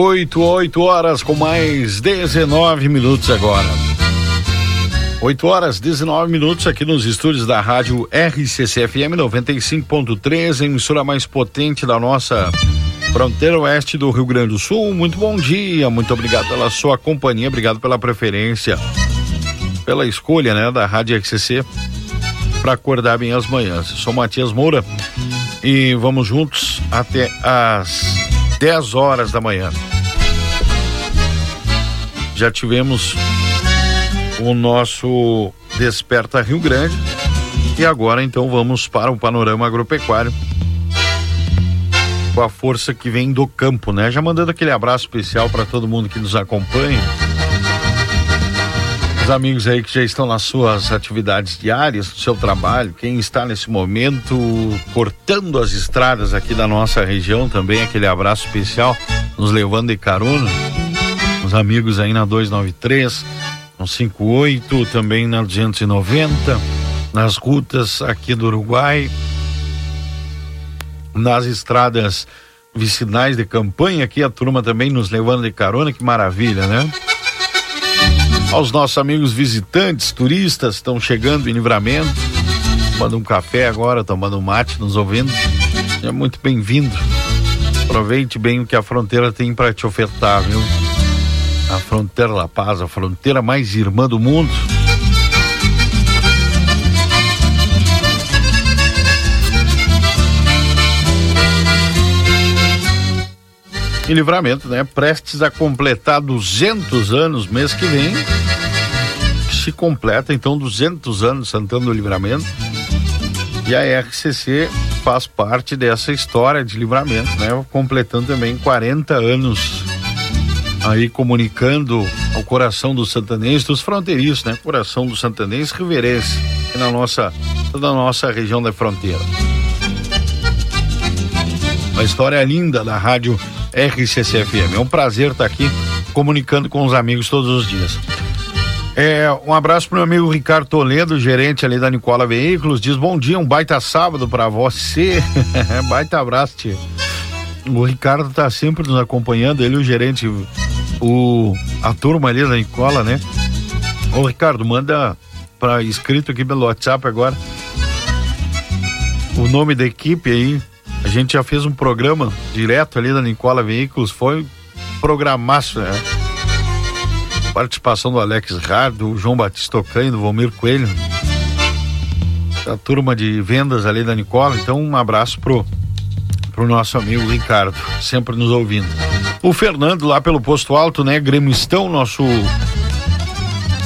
8, 8 horas com mais 19 minutos agora. 8 horas 19 minutos aqui nos estúdios da rádio RCCFM 95.3, emissora mais potente da nossa fronteira oeste do Rio Grande do Sul. Muito bom dia, muito obrigado pela sua companhia, obrigado pela preferência, pela escolha, né, da rádio RCC para acordar bem as manhãs. Eu sou Matias Moura e vamos juntos até as 10 horas da manhã. Já tivemos o nosso Desperta Rio Grande e agora então vamos para o panorama agropecuário com a força que vem do campo, né? Já mandando aquele abraço especial para todo mundo que nos acompanha. Os amigos aí que já estão nas suas atividades diárias, no seu trabalho, quem está nesse momento cortando as estradas aqui da nossa região também, aquele abraço especial, nos levando de carona. Os amigos aí na 293, no 58, também na 290, nas rutas aqui do Uruguai, nas estradas vicinais de campanha, aqui a turma também nos levando de carona, que maravilha, né? aos nossos amigos visitantes, turistas, estão chegando em livramento, tomando um café agora, tomando um mate, nos ouvindo. É muito bem-vindo. Aproveite bem o que a fronteira tem para te ofertar, viu? A fronteira La Paz, a fronteira mais irmã do mundo. Em livramento, né? Prestes a completar 200 anos mês que vem se completa então 200 anos Santana do Livramento e a RCC faz parte dessa história de livramento, né? Completando também 40 anos aí comunicando ao coração dos santanenses, dos fronteiriços, né? Coração dos santanenses riverense, na nossa toda a nossa região da fronteira. Uma história linda da rádio RCCFM. É um prazer estar aqui comunicando com os amigos todos os dias. É, um abraço pro meu amigo Ricardo Toledo, gerente ali da Nicola Veículos. Diz bom dia, um baita sábado para você. baita abraço, tia. O Ricardo tá sempre nos acompanhando, ele o gerente, o a turma ali da Nicola, né? Ô Ricardo, manda para escrito aqui pelo WhatsApp agora o nome da equipe aí. A gente já fez um programa direto ali da Nicola Veículos, foi programaço, né? Participação do Alex Hard, do João Batista Ocanho, do Valmir Coelho, da turma de vendas ali da Nicola. Então, um abraço pro, pro nosso amigo Ricardo, sempre nos ouvindo. O Fernando lá pelo Posto Alto, né? Gremistão, nosso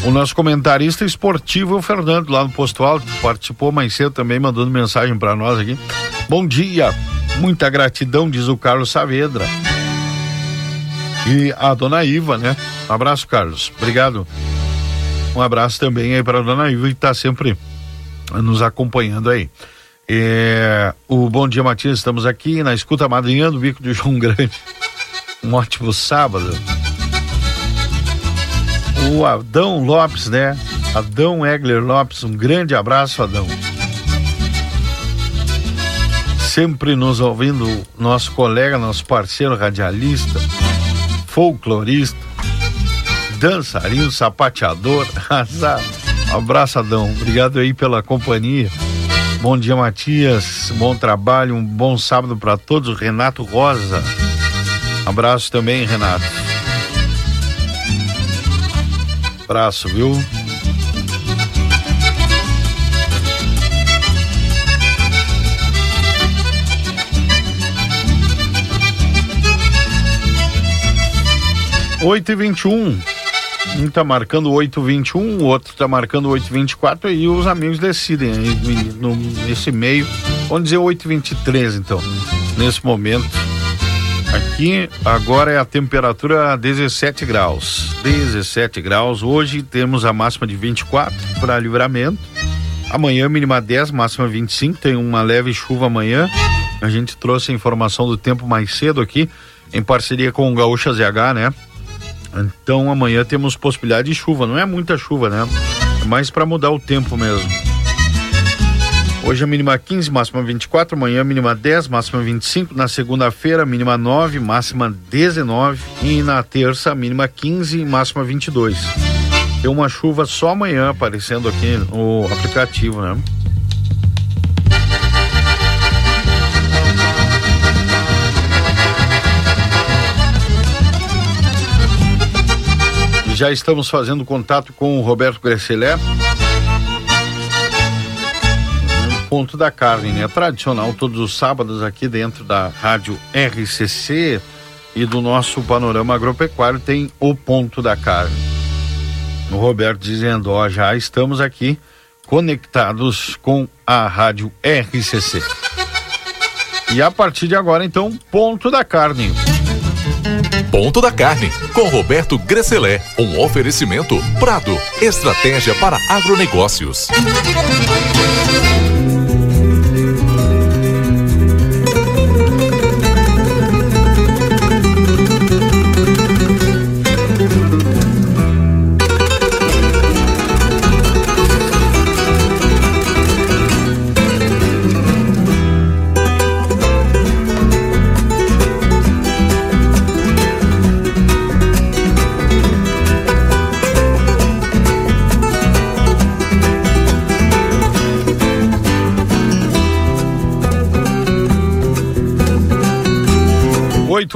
o nosso comentarista esportivo, o Fernando, lá no Posto Alto, participou mais cedo também, mandando mensagem para nós aqui. Bom dia, muita gratidão, diz o Carlos Saavedra. E a dona Iva, né? Um abraço, Carlos. Obrigado. Um abraço também aí para a dona Iva que está sempre nos acompanhando aí. É, o Bom Dia Matias, estamos aqui na escuta madrinha do Bico de João Grande. Um ótimo sábado. O Adão Lopes, né? Adão Egler Lopes, um grande abraço, Adão. Sempre nos ouvindo, nosso colega, nosso parceiro radialista, folclorista, dançarino, sapateador, azar. Um abraço, Adão. Obrigado aí pela companhia. Bom dia, Matias. Bom trabalho, um bom sábado para todos. Renato Rosa. Abraço também, Renato. Abraço, viu? Oito e vinte e um. Um tá marcando 8,21, o outro tá marcando 8,24 e os amigos decidem aí no, nesse meio. Vamos dizer 8,23 então, nesse momento. Aqui agora é a temperatura 17 graus. 17 graus. Hoje temos a máxima de 24 para livramento. Amanhã mínima 10, máxima 25. Tem uma leve chuva amanhã. A gente trouxe a informação do tempo mais cedo aqui, em parceria com o Gaúcha ZH, né? Então amanhã temos possibilidade de chuva. Não é muita chuva, né? É mais para mudar o tempo mesmo. Hoje a mínima 15, máxima 24, amanhã mínima 10, máxima 25, na segunda-feira mínima 9, máxima 19 e na terça mínima 15, máxima 22. Tem uma chuva só amanhã aparecendo aqui no aplicativo, né? Já estamos fazendo contato com o Roberto Gresselé. Ponto da carne, né? Tradicional, todos os sábados aqui dentro da rádio RCC e do nosso panorama agropecuário tem o ponto da carne. O Roberto dizendo, ó, já estamos aqui conectados com a rádio RCC. E a partir de agora, então, ponto da carne. Ponto da Carne, com Roberto Gresselé. Um oferecimento Prado. Estratégia para agronegócios.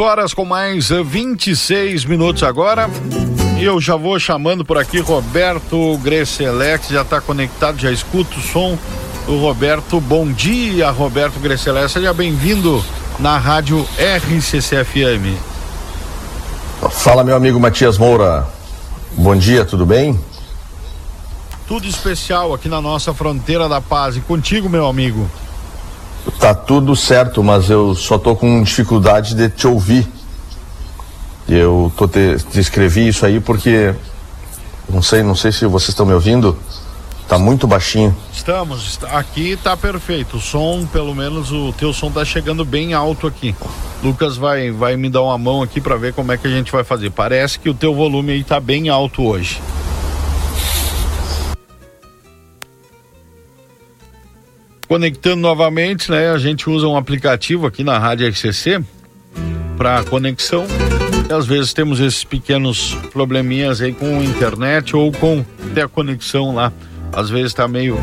Horas com mais 26 eh, minutos agora. E eu já vou chamando por aqui Roberto Grecelex, já está conectado, já escuta o som do Roberto. Bom dia, Roberto Grecelex, seja bem-vindo na rádio RCCFM. Fala, meu amigo Matias Moura. Bom dia, tudo bem? Tudo especial aqui na nossa fronteira da paz. E contigo, meu amigo. Tá tudo certo, mas eu só tô com dificuldade de te ouvir. Eu tô te, te escrevi isso aí porque não sei, não sei se vocês estão me ouvindo. Tá muito baixinho. Estamos, aqui tá perfeito. O som, pelo menos o teu som tá chegando bem alto aqui. Lucas vai vai me dar uma mão aqui para ver como é que a gente vai fazer. Parece que o teu volume aí tá bem alto hoje. Conectando novamente, né? A gente usa um aplicativo aqui na Rádio RCC para conexão. E às vezes temos esses pequenos probleminhas aí com internet ou com até a conexão lá. Às vezes está meio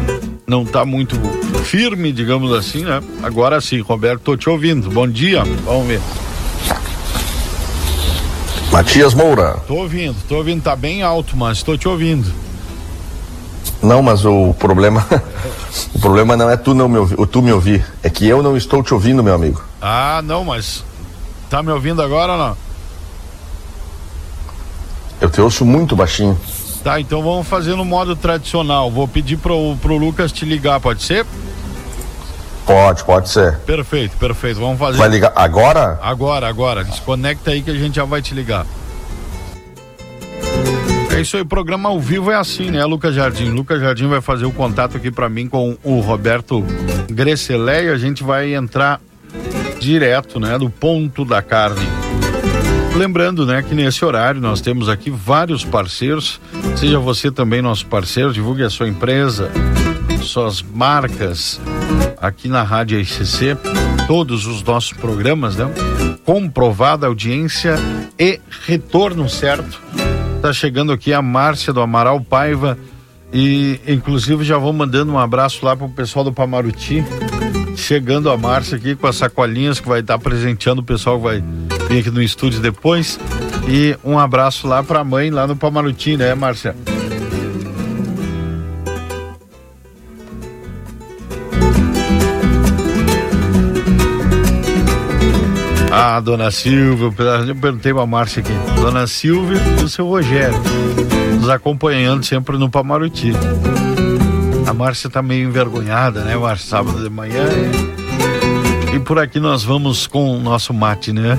não está muito firme, digamos assim, né? Agora sim, Roberto, tô te ouvindo. Bom dia. Vamos ver. Matias Moura. Tô ouvindo, tô ouvindo, tá bem alto, mas estou te ouvindo. Não, mas o problema o problema não é tu não me ouvir, tu me ouvir, é que eu não estou te ouvindo, meu amigo. Ah, não, mas tá me ouvindo agora ou não? Eu te ouço muito baixinho. Tá, então vamos fazer no modo tradicional. Vou pedir pro, pro Lucas te ligar, pode ser? Pode, pode ser. Perfeito, perfeito. Vamos fazer. Vai ligar agora? Agora, agora. Desconecta aí que a gente já vai te ligar. É isso aí, o programa ao vivo é assim, né, Lucas Jardim? Lucas Jardim vai fazer o contato aqui para mim com o Roberto Grecelé e a gente vai entrar direto, né, do ponto da carne. Lembrando, né, que nesse horário nós temos aqui vários parceiros. Seja você também nosso parceiro, divulgue a sua empresa, suas marcas aqui na Rádio ICC, todos os nossos programas, né? Comprovada audiência e retorno certo. Tá chegando aqui a Márcia do Amaral Paiva e inclusive já vou mandando um abraço lá pro pessoal do Pamaruti. Chegando a Márcia aqui com as sacolinhas que vai estar presenteando o pessoal que vai vir aqui no estúdio depois. E um abraço lá pra mãe lá no Pamaruti, né, Márcia? Dona Silvia, eu perguntei pra Márcia aqui. Dona Silvia e o seu Rogério, nos acompanhando sempre no Pamaruti. A Márcia tá meio envergonhada, né, Márcia? Sábado de manhã. E por aqui nós vamos com o nosso mate, né?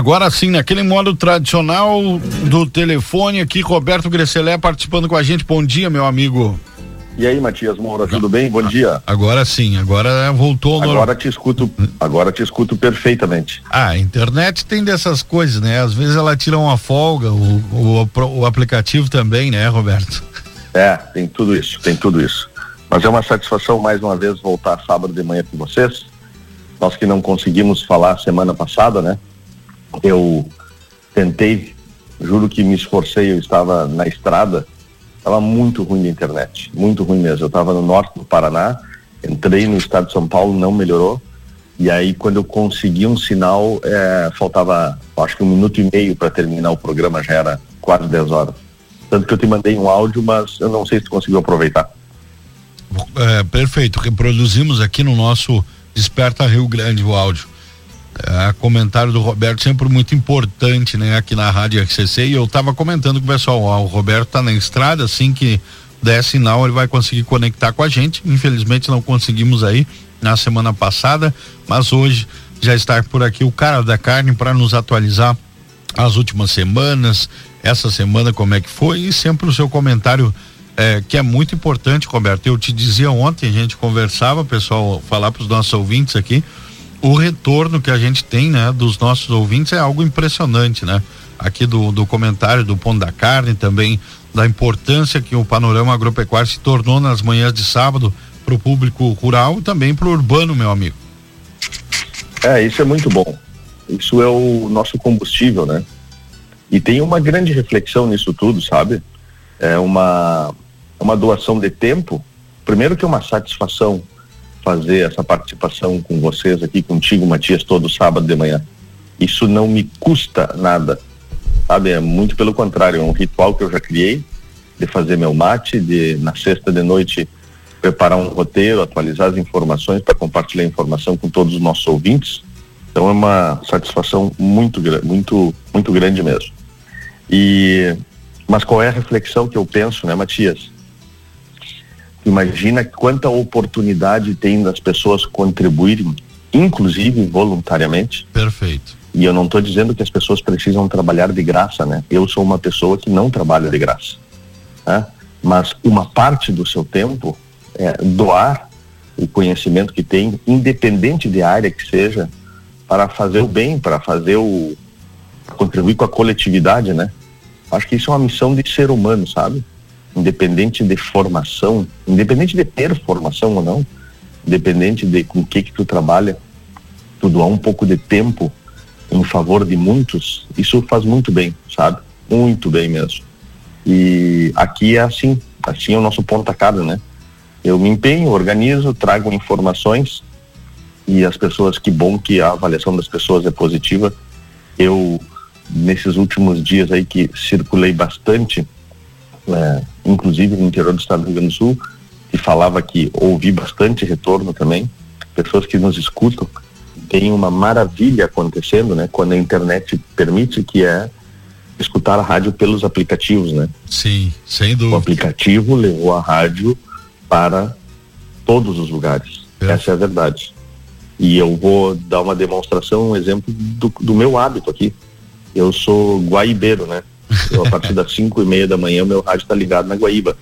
Agora sim, naquele modo tradicional do telefone aqui, Roberto Gresselé participando com a gente. Bom dia, meu amigo. E aí, Matias Moura, tudo bem? Bom dia. Agora sim, agora voltou. Agora te escuto, agora te escuto perfeitamente. Ah, a internet tem dessas coisas, né? Às vezes ela tira uma folga, o, o, o aplicativo também, né, Roberto? É, tem tudo isso, tem tudo isso. Mas é uma satisfação mais uma vez voltar sábado de manhã com vocês. Nós que não conseguimos falar semana passada, né? Eu tentei, juro que me esforcei, eu estava na estrada, estava muito ruim de internet, muito ruim mesmo. Eu estava no norte do Paraná, entrei no estado de São Paulo, não melhorou. E aí, quando eu consegui um sinal, é, faltava acho que um minuto e meio para terminar o programa, já era quase 10 horas. Tanto que eu te mandei um áudio, mas eu não sei se tu conseguiu aproveitar. É, perfeito, reproduzimos aqui no nosso Desperta Rio Grande o áudio. É, comentário do Roberto sempre muito importante, né, aqui na Rádio RCC e eu estava comentando com o pessoal, ó, o Roberto está na estrada, assim que der sinal ele vai conseguir conectar com a gente. Infelizmente não conseguimos aí na semana passada, mas hoje já está por aqui o cara da carne para nos atualizar as últimas semanas, essa semana como é que foi e sempre o seu comentário é, que é muito importante, Roberto. Eu te dizia ontem, a gente conversava, pessoal, falar para os nossos ouvintes aqui, o retorno que a gente tem, né, dos nossos ouvintes é algo impressionante, né? Aqui do, do comentário do Pão da Carne também da importância que o panorama agropecuário se tornou nas manhãs de sábado para o público rural e também para o urbano, meu amigo. É, isso é muito bom. Isso é o nosso combustível, né? E tem uma grande reflexão nisso tudo, sabe? É uma, uma doação de tempo. Primeiro que é uma satisfação fazer essa participação com vocês aqui, contigo, Matias, todo sábado de manhã. Isso não me custa nada, sabe? É muito pelo contrário, é um ritual que eu já criei de fazer meu mate, de na sexta de noite preparar um roteiro, atualizar as informações para compartilhar informação com todos os nossos ouvintes. Então é uma satisfação muito muito muito grande mesmo. E mas qual é a reflexão que eu penso, né, Matias? Imagina quanta oportunidade tem das pessoas contribuírem, inclusive voluntariamente. Perfeito. E eu não estou dizendo que as pessoas precisam trabalhar de graça, né? Eu sou uma pessoa que não trabalha de graça, né? Mas uma parte do seu tempo é doar o conhecimento que tem, independente de área que seja, para fazer o bem, para fazer o contribuir com a coletividade, né? Acho que isso é uma missão de ser humano, sabe? Independente de formação, independente de ter formação ou não, independente de com que que tu trabalha, tu doar um pouco de tempo em favor de muitos, isso faz muito bem, sabe? Muito bem mesmo. E aqui é assim, assim é o nosso ponto cara, né? Eu me empenho, organizo, trago informações e as pessoas, que bom que a avaliação das pessoas é positiva. Eu, nesses últimos dias aí que circulei bastante, é, inclusive no interior do estado do Rio Grande do Sul, que falava que ouvi bastante retorno também, pessoas que nos escutam. Tem uma maravilha acontecendo, né? Quando a internet permite que é escutar a rádio pelos aplicativos, né? Sim, sem dúvida. O aplicativo levou a rádio para todos os lugares. É. Essa é a verdade. E eu vou dar uma demonstração, um exemplo do, do meu hábito aqui. Eu sou guaibeiro, né? Eu, a partir das cinco e meia da manhã, o meu rádio está ligado na Guaíba.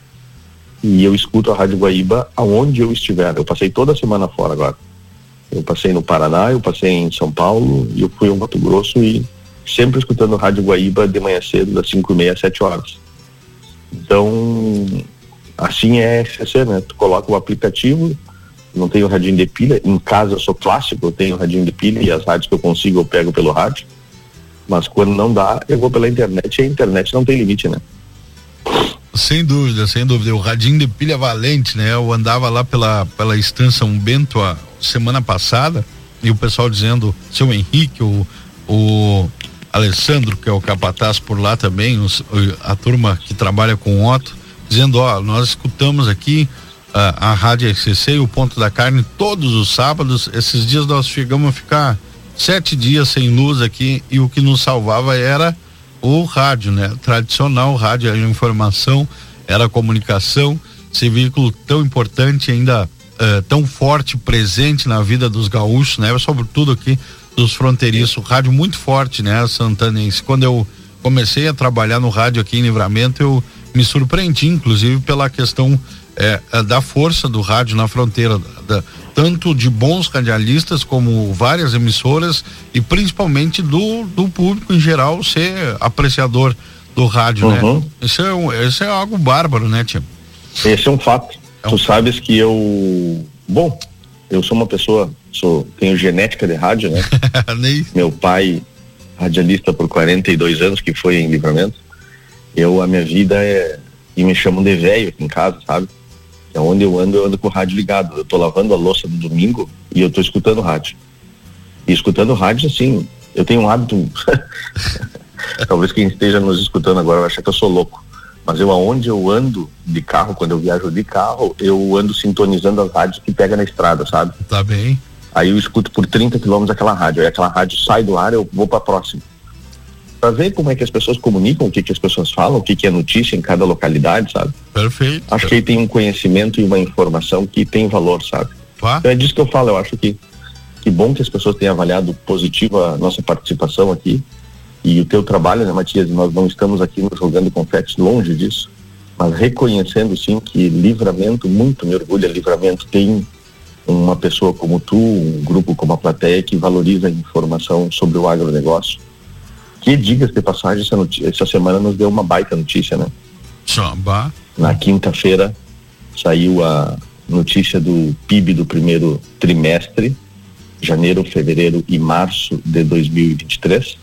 E eu escuto a Rádio Guaíba aonde eu estiver. Eu passei toda a semana fora agora. Eu passei no Paraná, eu passei em São Paulo, e eu fui ao Mato Grosso e sempre escutando Rádio Guaíba de manhã cedo, das cinco e meia às sete horas. Então, assim é SCC, né? Tu coloca o aplicativo, não tenho radinho de pilha, em casa eu sou clássico, eu tenho radinho de pilha e as rádios que eu consigo eu pego pelo rádio, mas quando não dá, eu vou pela internet e a internet não tem limite, né? Sem dúvida, sem dúvida. O radinho de pilha valente, né? Eu andava lá pela, pela estância Um Bento a semana passada e o pessoal dizendo, seu Henrique, o, o Alessandro, que é o capataz por lá também, os, a turma que trabalha com o Otto, dizendo, ó, nós escutamos aqui a, a Rádio RCC e o Ponto da Carne todos os sábados. Esses dias nós chegamos a ficar sete dias sem luz aqui e o que nos salvava era o rádio, né? Tradicional rádio, a informação, era comunicação, esse veículo tão importante ainda uh, tão forte, presente na vida dos gaúchos, né? Sobretudo aqui dos fronteiriços, rádio muito forte, né? Santanense. Quando eu comecei a trabalhar no rádio aqui em Livramento, eu me surpreendi, inclusive, pela questão é, é, da força do rádio na fronteira, da, tanto de bons radialistas como várias emissoras e principalmente do, do público em geral ser apreciador do rádio, né? uhum. né? Isso é, um, isso é algo bárbaro, né, Tim? Esse é um fato. É um... Tu sabes que eu, bom, eu sou uma pessoa, sou, tenho genética de rádio, né? Meu pai, radialista por 42 anos, que foi em livramento. Eu, a minha vida é, e me chamam de velho aqui em casa, sabe? É onde eu ando, eu ando com o rádio ligado. Eu tô lavando a louça do domingo e eu tô escutando rádio. E escutando rádio, assim, eu tenho um hábito. Talvez quem esteja nos escutando agora vai achar que eu sou louco. Mas eu, aonde eu ando de carro, quando eu viajo de carro, eu ando sintonizando as rádios que pega na estrada, sabe? Tá bem. Aí eu escuto por 30 quilômetros aquela rádio. Aí aquela rádio sai do ar, eu vou para próxima para ver como é que as pessoas comunicam, o que que as pessoas falam, o que que é notícia em cada localidade, sabe? Perfeito. Acho que aí tem um conhecimento e uma informação que tem valor, sabe? Então é disso que eu falo, eu acho que que bom que as pessoas tenham avaliado positiva a nossa participação aqui e o teu trabalho, né, Matias? Nós não estamos aqui nos jogando confetes longe disso, mas reconhecendo sim que livramento, muito me orgulha, livramento tem uma pessoa como tu, um grupo como a plateia que valoriza a informação sobre o agronegócio que, diga-se de passagem, essa, notícia, essa semana nos deu uma baita notícia, né? Chamba. Na quinta-feira saiu a notícia do PIB do primeiro trimestre, janeiro, fevereiro e março de 2023,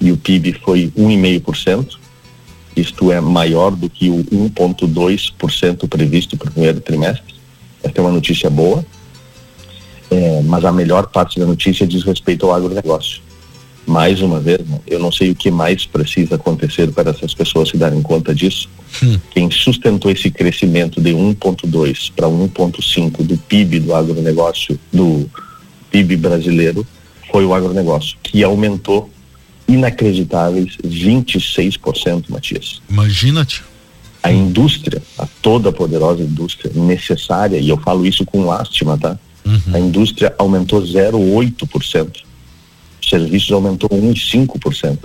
e o PIB foi 1,5%. Isto é maior do que o 1,2% previsto para o primeiro trimestre. Esta é uma notícia boa, é, mas a melhor parte da notícia diz respeito ao agronegócio mais uma vez, né, eu não sei o que mais precisa acontecer para essas pessoas se darem conta disso. Hum. Quem sustentou esse crescimento de 1,2 para 1,5 do PIB do agronegócio, do PIB brasileiro, foi o agronegócio, que aumentou inacreditáveis 26%, Matias. Imagina-te. A indústria, a toda poderosa indústria necessária, e eu falo isso com lástima, tá? Uhum. A indústria aumentou 0,8% serviços aumentou 1,5%.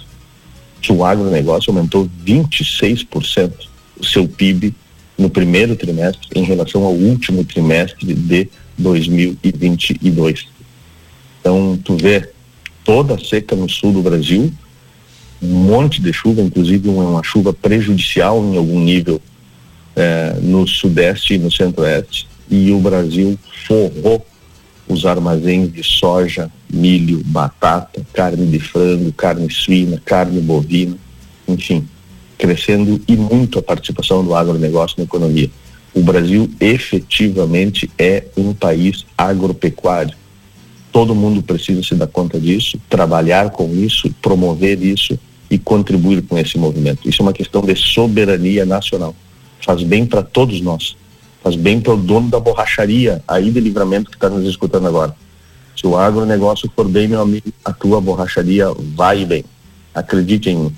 O agronegócio aumentou 26% o seu PIB no primeiro trimestre em relação ao último trimestre de 2022. Então, tu vê toda a seca no sul do Brasil, um monte de chuva, inclusive uma, chuva prejudicial em algum nível eh, no sudeste e no centro-oeste, e o Brasil forrou os armazéns de soja, milho, batata, carne de frango, carne suína, carne bovina, enfim, crescendo e muito a participação do agronegócio na economia. O Brasil efetivamente é um país agropecuário. Todo mundo precisa se dar conta disso, trabalhar com isso, promover isso e contribuir com esse movimento. Isso é uma questão de soberania nacional. Faz bem para todos nós faz bem para o dono da borracharia aí de livramento que está nos escutando agora. Se o agronegócio for bem, meu amigo, a tua borracharia vai bem. Acredite em mim.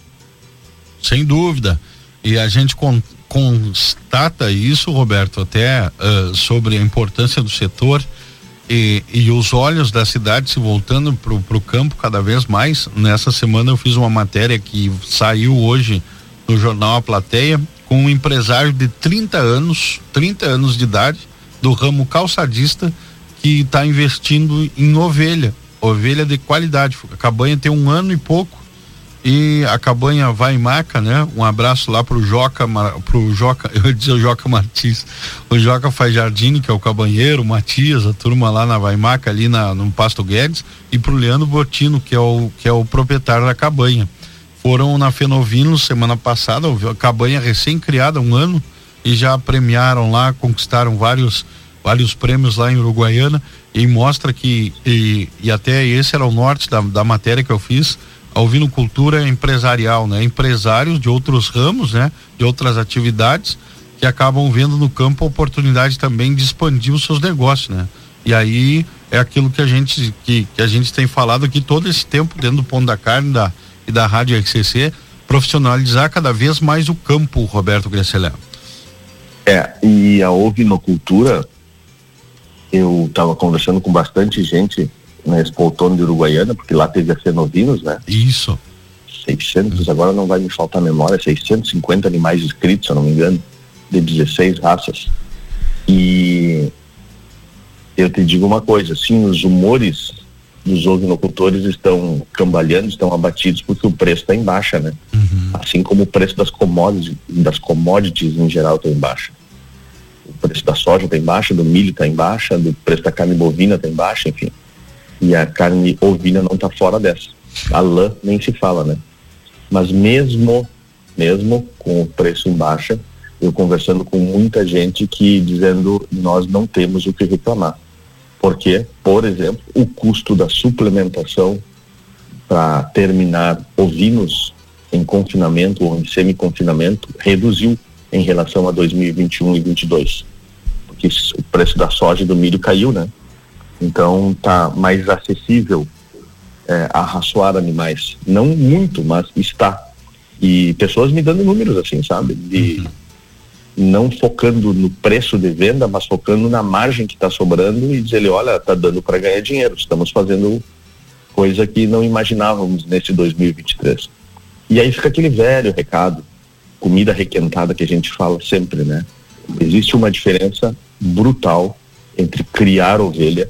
Sem dúvida. E a gente con constata isso, Roberto, até uh, sobre a importância do setor e, e, os olhos da cidade se voltando para o campo cada vez mais. Nessa semana eu fiz uma matéria que saiu hoje no jornal A Plateia com um empresário de 30 anos, 30 anos de idade, do ramo calçadista, que está investindo em ovelha, ovelha de qualidade. A cabanha tem um ano e pouco e a cabanha vai maca, né? Um abraço lá pro Joca, pro Joca, eu ia dizer o Joca Martins, o Joca faz jardim, que é o cabanheiro, o Matias, a turma lá na Vaimaca, ali na, no Pasto Guedes, e pro Leandro Botino, que é o, que é o proprietário da cabanha. Foram na Fenovino semana passada, a cabanha recém-criada, um ano, e já premiaram lá, conquistaram vários, vários prêmios lá em Uruguaiana, e mostra que, e, e até esse era o norte da, da matéria que eu fiz, a ovinocultura empresarial, né? Empresários de outros ramos, né? De outras atividades que acabam vendo no campo a oportunidade também de expandir os seus negócios, né? E aí é aquilo que a gente que, que a gente tem falado aqui todo esse tempo dentro do Pão da Carne da, e da Rádio RCC, profissionalizar cada vez mais o campo, Roberto Grecelé. É, e a ovinocultura, eu estava conversando com bastante gente na Expo Outono de Uruguaiana, porque lá teve a Fenovinos, né? Isso. 600, agora não vai me faltar memória, 650 animais inscritos, se eu não me engano, de 16 raças. E eu te digo uma coisa, sim, os humores dos ovinocultores estão cambaleando, estão abatidos porque o preço está em baixa, né? Uhum. Assim como o preço das commodities, das commodities em geral está em baixa. O preço da soja está em baixa, do milho está em baixa, do preço da carne bovina está em baixa, enfim. E a carne ovina não está fora dessa. A lã nem se fala, né? Mas mesmo, mesmo com o preço em baixa, eu conversando com muita gente que dizendo nós não temos o que reclamar. Porque, por exemplo, o custo da suplementação para terminar ovinos em confinamento ou em semi-confinamento reduziu em relação a 2021 e 2022. Porque o preço da soja e do milho caiu, né? Então tá mais acessível é, arraçoar animais. Não muito, mas está. E pessoas me dando números assim, sabe? De uhum. Não focando no preço de venda, mas focando na margem que está sobrando e dizer, olha, tá dando para ganhar dinheiro. Estamos fazendo coisa que não imaginávamos nesse 2023. E aí fica aquele velho recado, comida requentada que a gente fala sempre, né? Existe uma diferença brutal entre criar ovelha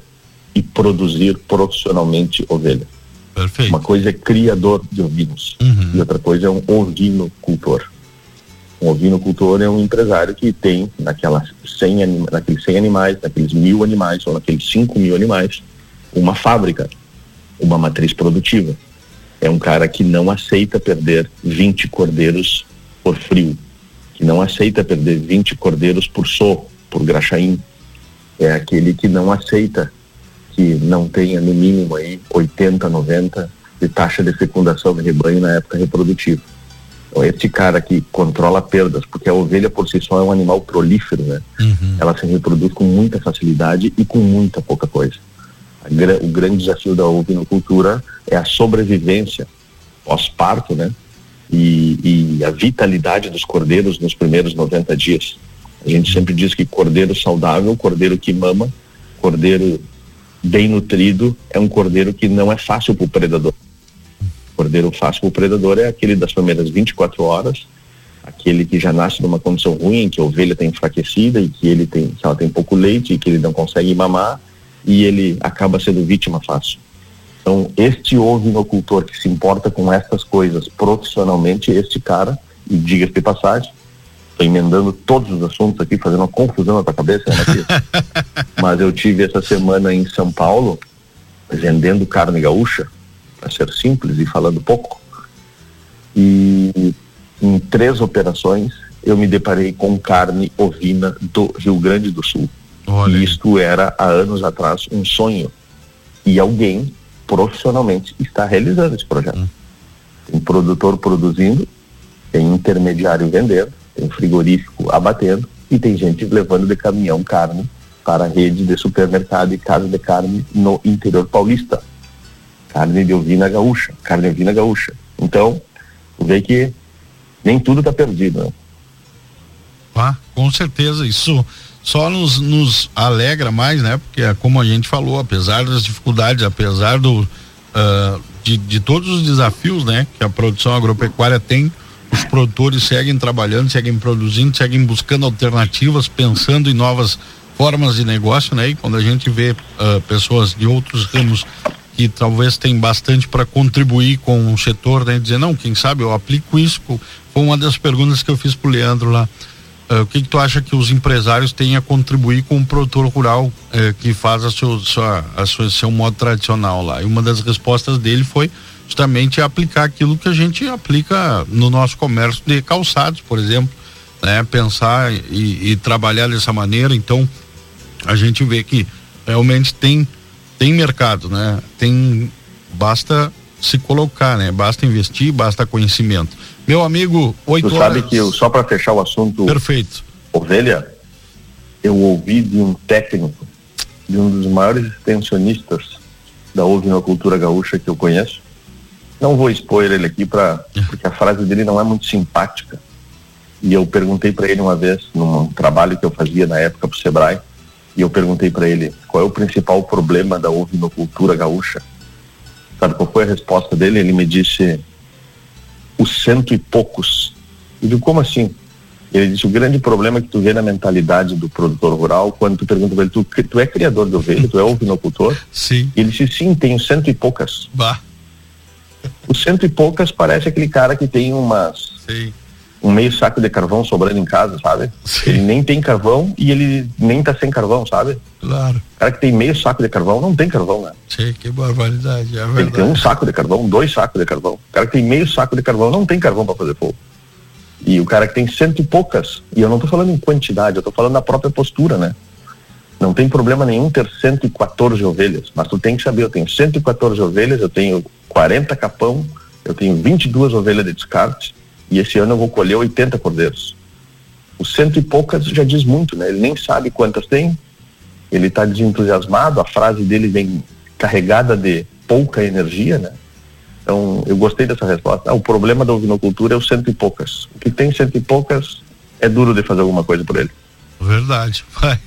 e produzir profissionalmente ovelha. Perfeito. Uma coisa é criador de ovinos uhum. e outra coisa é um ovinocultor. Um ovinocultor é um empresário que tem naquelas 100, anima, naqueles 100 animais, naqueles mil animais ou naqueles 5 mil animais, uma fábrica, uma matriz produtiva. É um cara que não aceita perder 20 cordeiros por frio, que não aceita perder 20 cordeiros por sorro, por graxaim. É aquele que não aceita que não tenha no mínimo aí 80, 90 de taxa de fecundação de rebanho na época reprodutiva. Então, esse cara que controla perdas, porque a ovelha por si só é um animal prolífero, né? Uhum. Ela se reproduz com muita facilidade e com muita pouca coisa. o grande desafio da ovinocultura é a sobrevivência pós-parto, né? E, e, a vitalidade dos cordeiros nos primeiros 90 dias. A gente sempre diz que cordeiro saudável, cordeiro que mama, cordeiro bem nutrido é um cordeiro que não é fácil para o predador. Cordeiro fácil para o predador é aquele das primeiras 24 horas, aquele que já nasce numa condição ruim, que a ovelha está enfraquecida e que ele tem, que ela tem pouco leite e que ele não consegue mamar e ele acaba sendo vítima fácil. Então, este ovinocultor que se importa com essas coisas profissionalmente, este cara, e diga-se de passagem, Estou emendando todos os assuntos aqui, fazendo uma confusão na tua cabeça, né, Mas eu tive essa semana em São Paulo, vendendo carne gaúcha, para ser simples e falando pouco. E em três operações eu me deparei com carne ovina do Rio Grande do Sul. Olha. E isto era há anos atrás um sonho. E alguém profissionalmente está realizando esse projeto. Hum. Tem produtor produzindo, tem intermediário vendendo, tem frigorífico abatendo e tem gente levando de caminhão carne para a rede de supermercado e casa de carne no interior paulista. Carne de ovina gaúcha, carne ovina gaúcha. Então, vê que nem tudo está perdido. Né? Ah, com certeza, isso só nos, nos alegra mais, né? Porque é como a gente falou, apesar das dificuldades, apesar do uh, de, de todos os desafios, né? Que a produção agropecuária tem, os produtores seguem trabalhando, seguem produzindo, seguem buscando alternativas, pensando em novas formas de negócio, né? E quando a gente vê uh, pessoas de outros ramos que talvez tem bastante para contribuir com o setor, né? Dizer, não, quem sabe eu aplico isso. Foi uma das perguntas que eu fiz pro Leandro lá. Uh, o que, que, tu acha que os empresários têm a contribuir com o produtor rural uh, que faz a seu, sua, a sua, seu modo tradicional lá? E uma das respostas dele foi justamente aplicar aquilo que a gente aplica no nosso comércio de calçados, por exemplo, né? Pensar e, e trabalhar dessa maneira. Então, a gente vê que realmente tem tem mercado, né? Tem basta se colocar, né? Basta investir, basta conhecimento. Meu amigo, oito horas. sabe que eu, só para fechar o assunto. Perfeito. Ovelha, eu ouvi de um técnico, de um dos maiores extensionistas da ovinocultura gaúcha que eu conheço. Não vou expor ele aqui para porque a frase dele não é muito simpática. E eu perguntei para ele uma vez num trabalho que eu fazia na época para o Sebrae, e eu perguntei para ele qual é o principal problema da ovinocultura gaúcha. Sabe qual foi a resposta dele? Ele me disse os cento e poucos. Eu digo, como assim? Ele disse, o grande problema que tu vê na mentalidade do produtor rural, quando tu pergunta para ele, tu, tu é criador de ovelha, tu é ovinocultor? Sim. Ele disse, sim, tenho cento e poucas. Bah. O cento e poucas parece aquele cara que tem umas... Sim um meio saco de carvão sobrando em casa, sabe? Sim. Ele nem tem carvão e ele nem tá sem carvão, sabe? Claro. O cara que tem meio saco de carvão não tem carvão, né? Sim, que barbaridade, é verdade. Ele tem um saco de carvão, dois sacos de carvão. O cara que tem meio saco de carvão não tem carvão para fazer fogo. E o cara que tem cento e poucas, e eu não tô falando em quantidade, eu tô falando da própria postura, né? Não tem problema nenhum ter 114 ovelhas, mas tu tem que saber, eu tenho 114 ovelhas, eu tenho 40 capão, eu tenho 22 ovelhas de descarte, e esse ano eu vou colher 80 cordeiros. O cento e poucas já diz muito, né? Ele nem sabe quantas tem, ele está desentusiasmado, a frase dele vem carregada de pouca energia, né? Então, eu gostei dessa resposta. Ah, o problema da ovinocultura é o cento e poucas. O que tem cento e poucas é duro de fazer alguma coisa por ele. Verdade. Vai,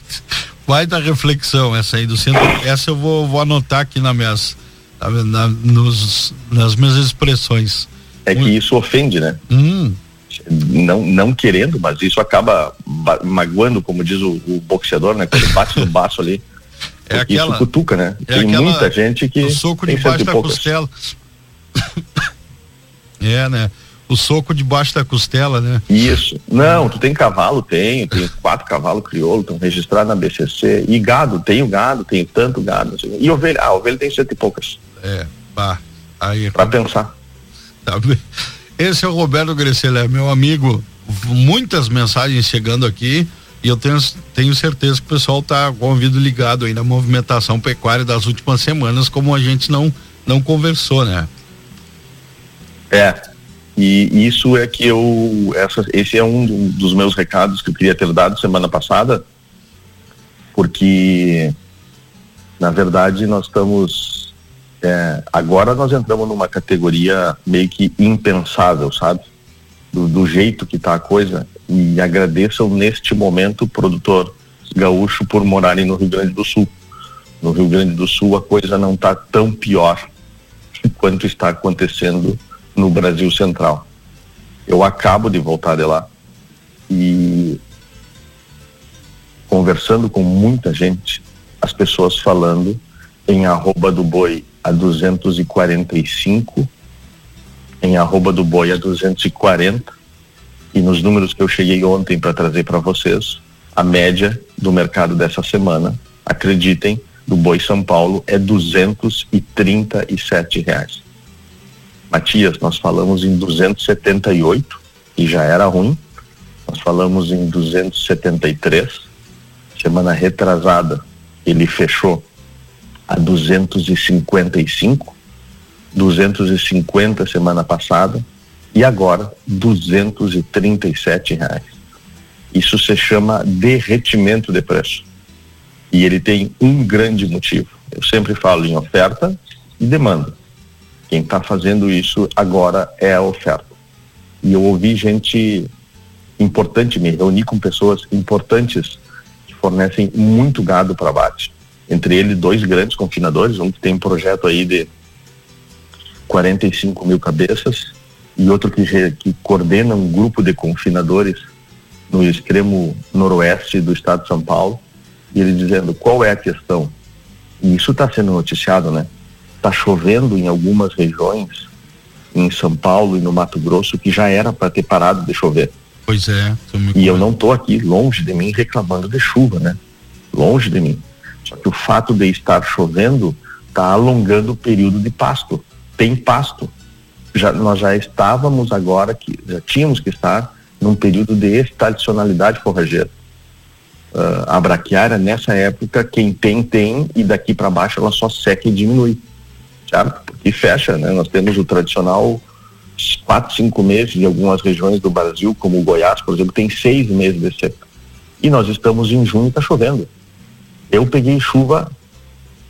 vai da reflexão essa aí do centro. Essa eu vou, vou anotar aqui nas minhas, na, nos, nas minhas expressões é que isso ofende, né? Hum. Não, não querendo, mas isso acaba magoando, como diz o, o boxeador, né? Quando bate no baço ali. É aquela, isso cutuca, né? É tem muita gente que. O soco debaixo da costela. é, né? O soco debaixo da costela, né? Isso. Não, tu tem cavalo, tenho, tenho quatro cavalos crioulo, estão registrados na BCC. E gado, tenho gado, tenho tanto gado. Assim. E ovelha, ah, ovelha tem cento e poucas. É, pá. Aí, pra pensar. Esse é o Roberto Grecelé, meu amigo. Muitas mensagens chegando aqui e eu tenho, tenho certeza que o pessoal está com o ouvido ligado aí na movimentação pecuária das últimas semanas, como a gente não, não conversou, né? É, e isso é que eu, essa, esse é um dos meus recados que eu queria ter dado semana passada, porque na verdade nós estamos é, agora nós entramos numa categoria meio que impensável, sabe? Do, do jeito que está a coisa. E agradeçam neste momento o produtor gaúcho por morarem no Rio Grande do Sul. No Rio Grande do Sul a coisa não está tão pior quanto está acontecendo no Brasil Central. Eu acabo de voltar de lá e conversando com muita gente, as pessoas falando em arroba do boi a 245, em arroba do boi a 240 e nos números que eu cheguei ontem para trazer para vocês, a média do mercado dessa semana, acreditem, do boi São Paulo é 237 reais. Matias, nós falamos em 278 e já era ruim. Nós falamos em 273. Semana retrasada ele fechou a 255, 250 semana passada e agora 237 reais. Isso se chama derretimento de preço. E ele tem um grande motivo. Eu sempre falo em oferta e demanda. Quem está fazendo isso agora é a oferta. e eu ouvi gente importante, me reuni com pessoas importantes que fornecem muito gado para abate. Entre eles, dois grandes confinadores, um que tem um projeto aí de 45 mil cabeças e outro que, que coordena um grupo de confinadores no extremo noroeste do estado de São Paulo. E ele dizendo qual é a questão. E isso está sendo noticiado, né? Está chovendo em algumas regiões, em São Paulo e no Mato Grosso, que já era para ter parado de chover. Pois é. E eu não estou aqui longe de mim reclamando de chuva, né? Longe de mim. Só que o fato de estar chovendo está alongando o período de pasto. Tem pasto. Já, nós já estávamos agora, que já tínhamos que estar num período de estacionalidade forrageira. Uh, a braquiária, nessa época, quem tem, tem, e daqui para baixo ela só seca e diminui. Sabe? E fecha, né? Nós temos o tradicional quatro, cinco meses em algumas regiões do Brasil, como o Goiás, por exemplo, tem seis meses de seca. E nós estamos em junho e está chovendo. Eu peguei chuva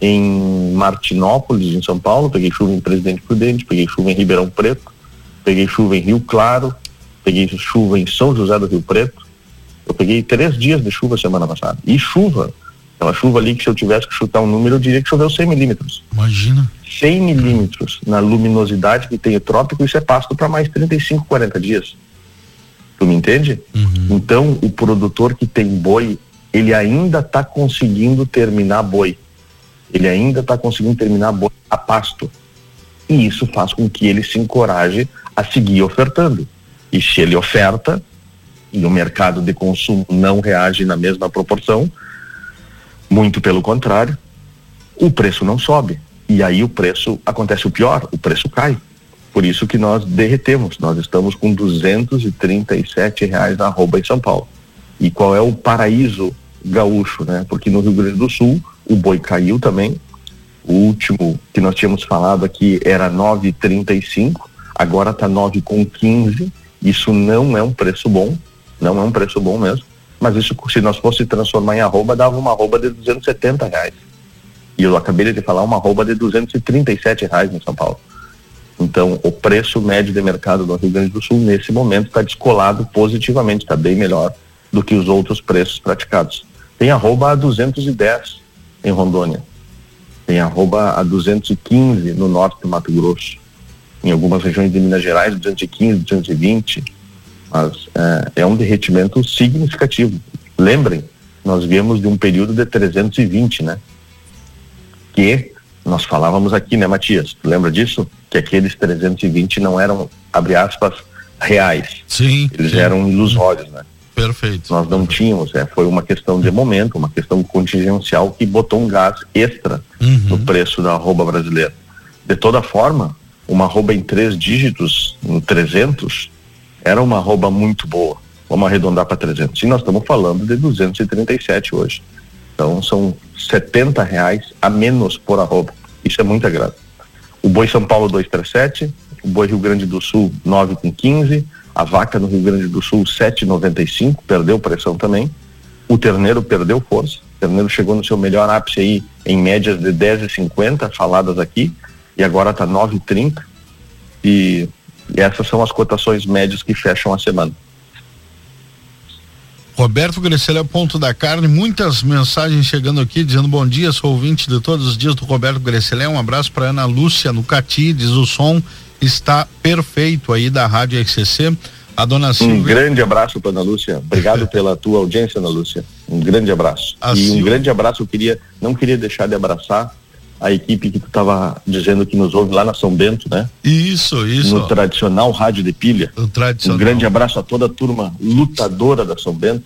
em Martinópolis, em São Paulo, peguei chuva em Presidente Prudente, peguei chuva em Ribeirão Preto, peguei chuva em Rio Claro, peguei chuva em São José do Rio Preto. Eu peguei três dias de chuva semana passada. E chuva, é uma chuva ali que se eu tivesse que chutar um número, eu diria que choveu 100 milímetros. Imagina. 100 milímetros na luminosidade que tem o trópico, isso é pasto para mais 35, 40 dias. Tu me entende? Uhum. Então, o produtor que tem boi, ele ainda está conseguindo terminar boi. Ele ainda está conseguindo terminar boi a pasto. E isso faz com que ele se encoraje a seguir ofertando. E se ele oferta e o mercado de consumo não reage na mesma proporção, muito pelo contrário, o preço não sobe. E aí o preço acontece o pior, o preço cai. Por isso que nós derretemos. Nós estamos com 237 reais na arroba em São Paulo. E qual é o paraíso gaúcho, né? Porque no Rio Grande do Sul o boi caiu também. O último que nós tínhamos falado aqui era 9,35, agora está 9,15 isso não é um preço bom, não é um preço bom mesmo, mas isso, se nós fosse transformar em arroba, dava uma arroba de 270 reais. E eu acabei de falar uma arroba de 237 reais em São Paulo. Então, o preço médio de mercado do Rio Grande do Sul, nesse momento, está descolado positivamente, está bem melhor do que os outros preços praticados. Tem arroba a 210 em Rondônia. Tem arroba a 215 no norte do Mato Grosso em algumas regiões de Minas Gerais, 215, 220, mas é, é um derretimento significativo. Lembrem, nós viemos de um período de 320, né? Que nós falávamos aqui, né, Matias? Tu lembra disso? Que aqueles 320 não eram, abre aspas, reais. Sim. Eles sim. eram ilusórios, né? Perfeito. Nós não tínhamos, é, foi uma questão de momento, uma questão contingencial que botou um gás extra uhum. no preço da arroba brasileira. De toda forma, uma arroba em três dígitos, em 300, era uma arroba muito boa. Vamos arredondar para 300. E nós estamos falando de 237 hoje. Então são 70 reais a menos por arroba. Isso é muito agrado. O boi São Paulo 237, o boi Rio Grande do Sul 9 com 15, a vaca no Rio Grande do Sul 7,95, perdeu pressão também. O terneiro perdeu força. O terneiro chegou no seu melhor ápice aí em médias de 10,50 faladas aqui e agora está 9,30 e, e essas são as cotações médias que fecham a semana. Roberto Grecelli é o ponto da carne, muitas mensagens chegando aqui dizendo bom dia, sou ouvinte de todos os dias do Roberto Grecelli, um abraço para Ana Lúcia no Cati, diz o som está perfeito aí da Rádio RCC. A dona Silvia. Um grande abraço para Ana Lúcia. Obrigado pela tua audiência, Ana Lúcia. Um grande abraço. A e um grande abraço, eu queria, não queria deixar de abraçar a equipe que tu estava dizendo que nos ouve lá na São Bento, né? Isso, isso. No tradicional rádio de pilha. O tradicional. Um grande abraço a toda a turma lutadora da São Bento,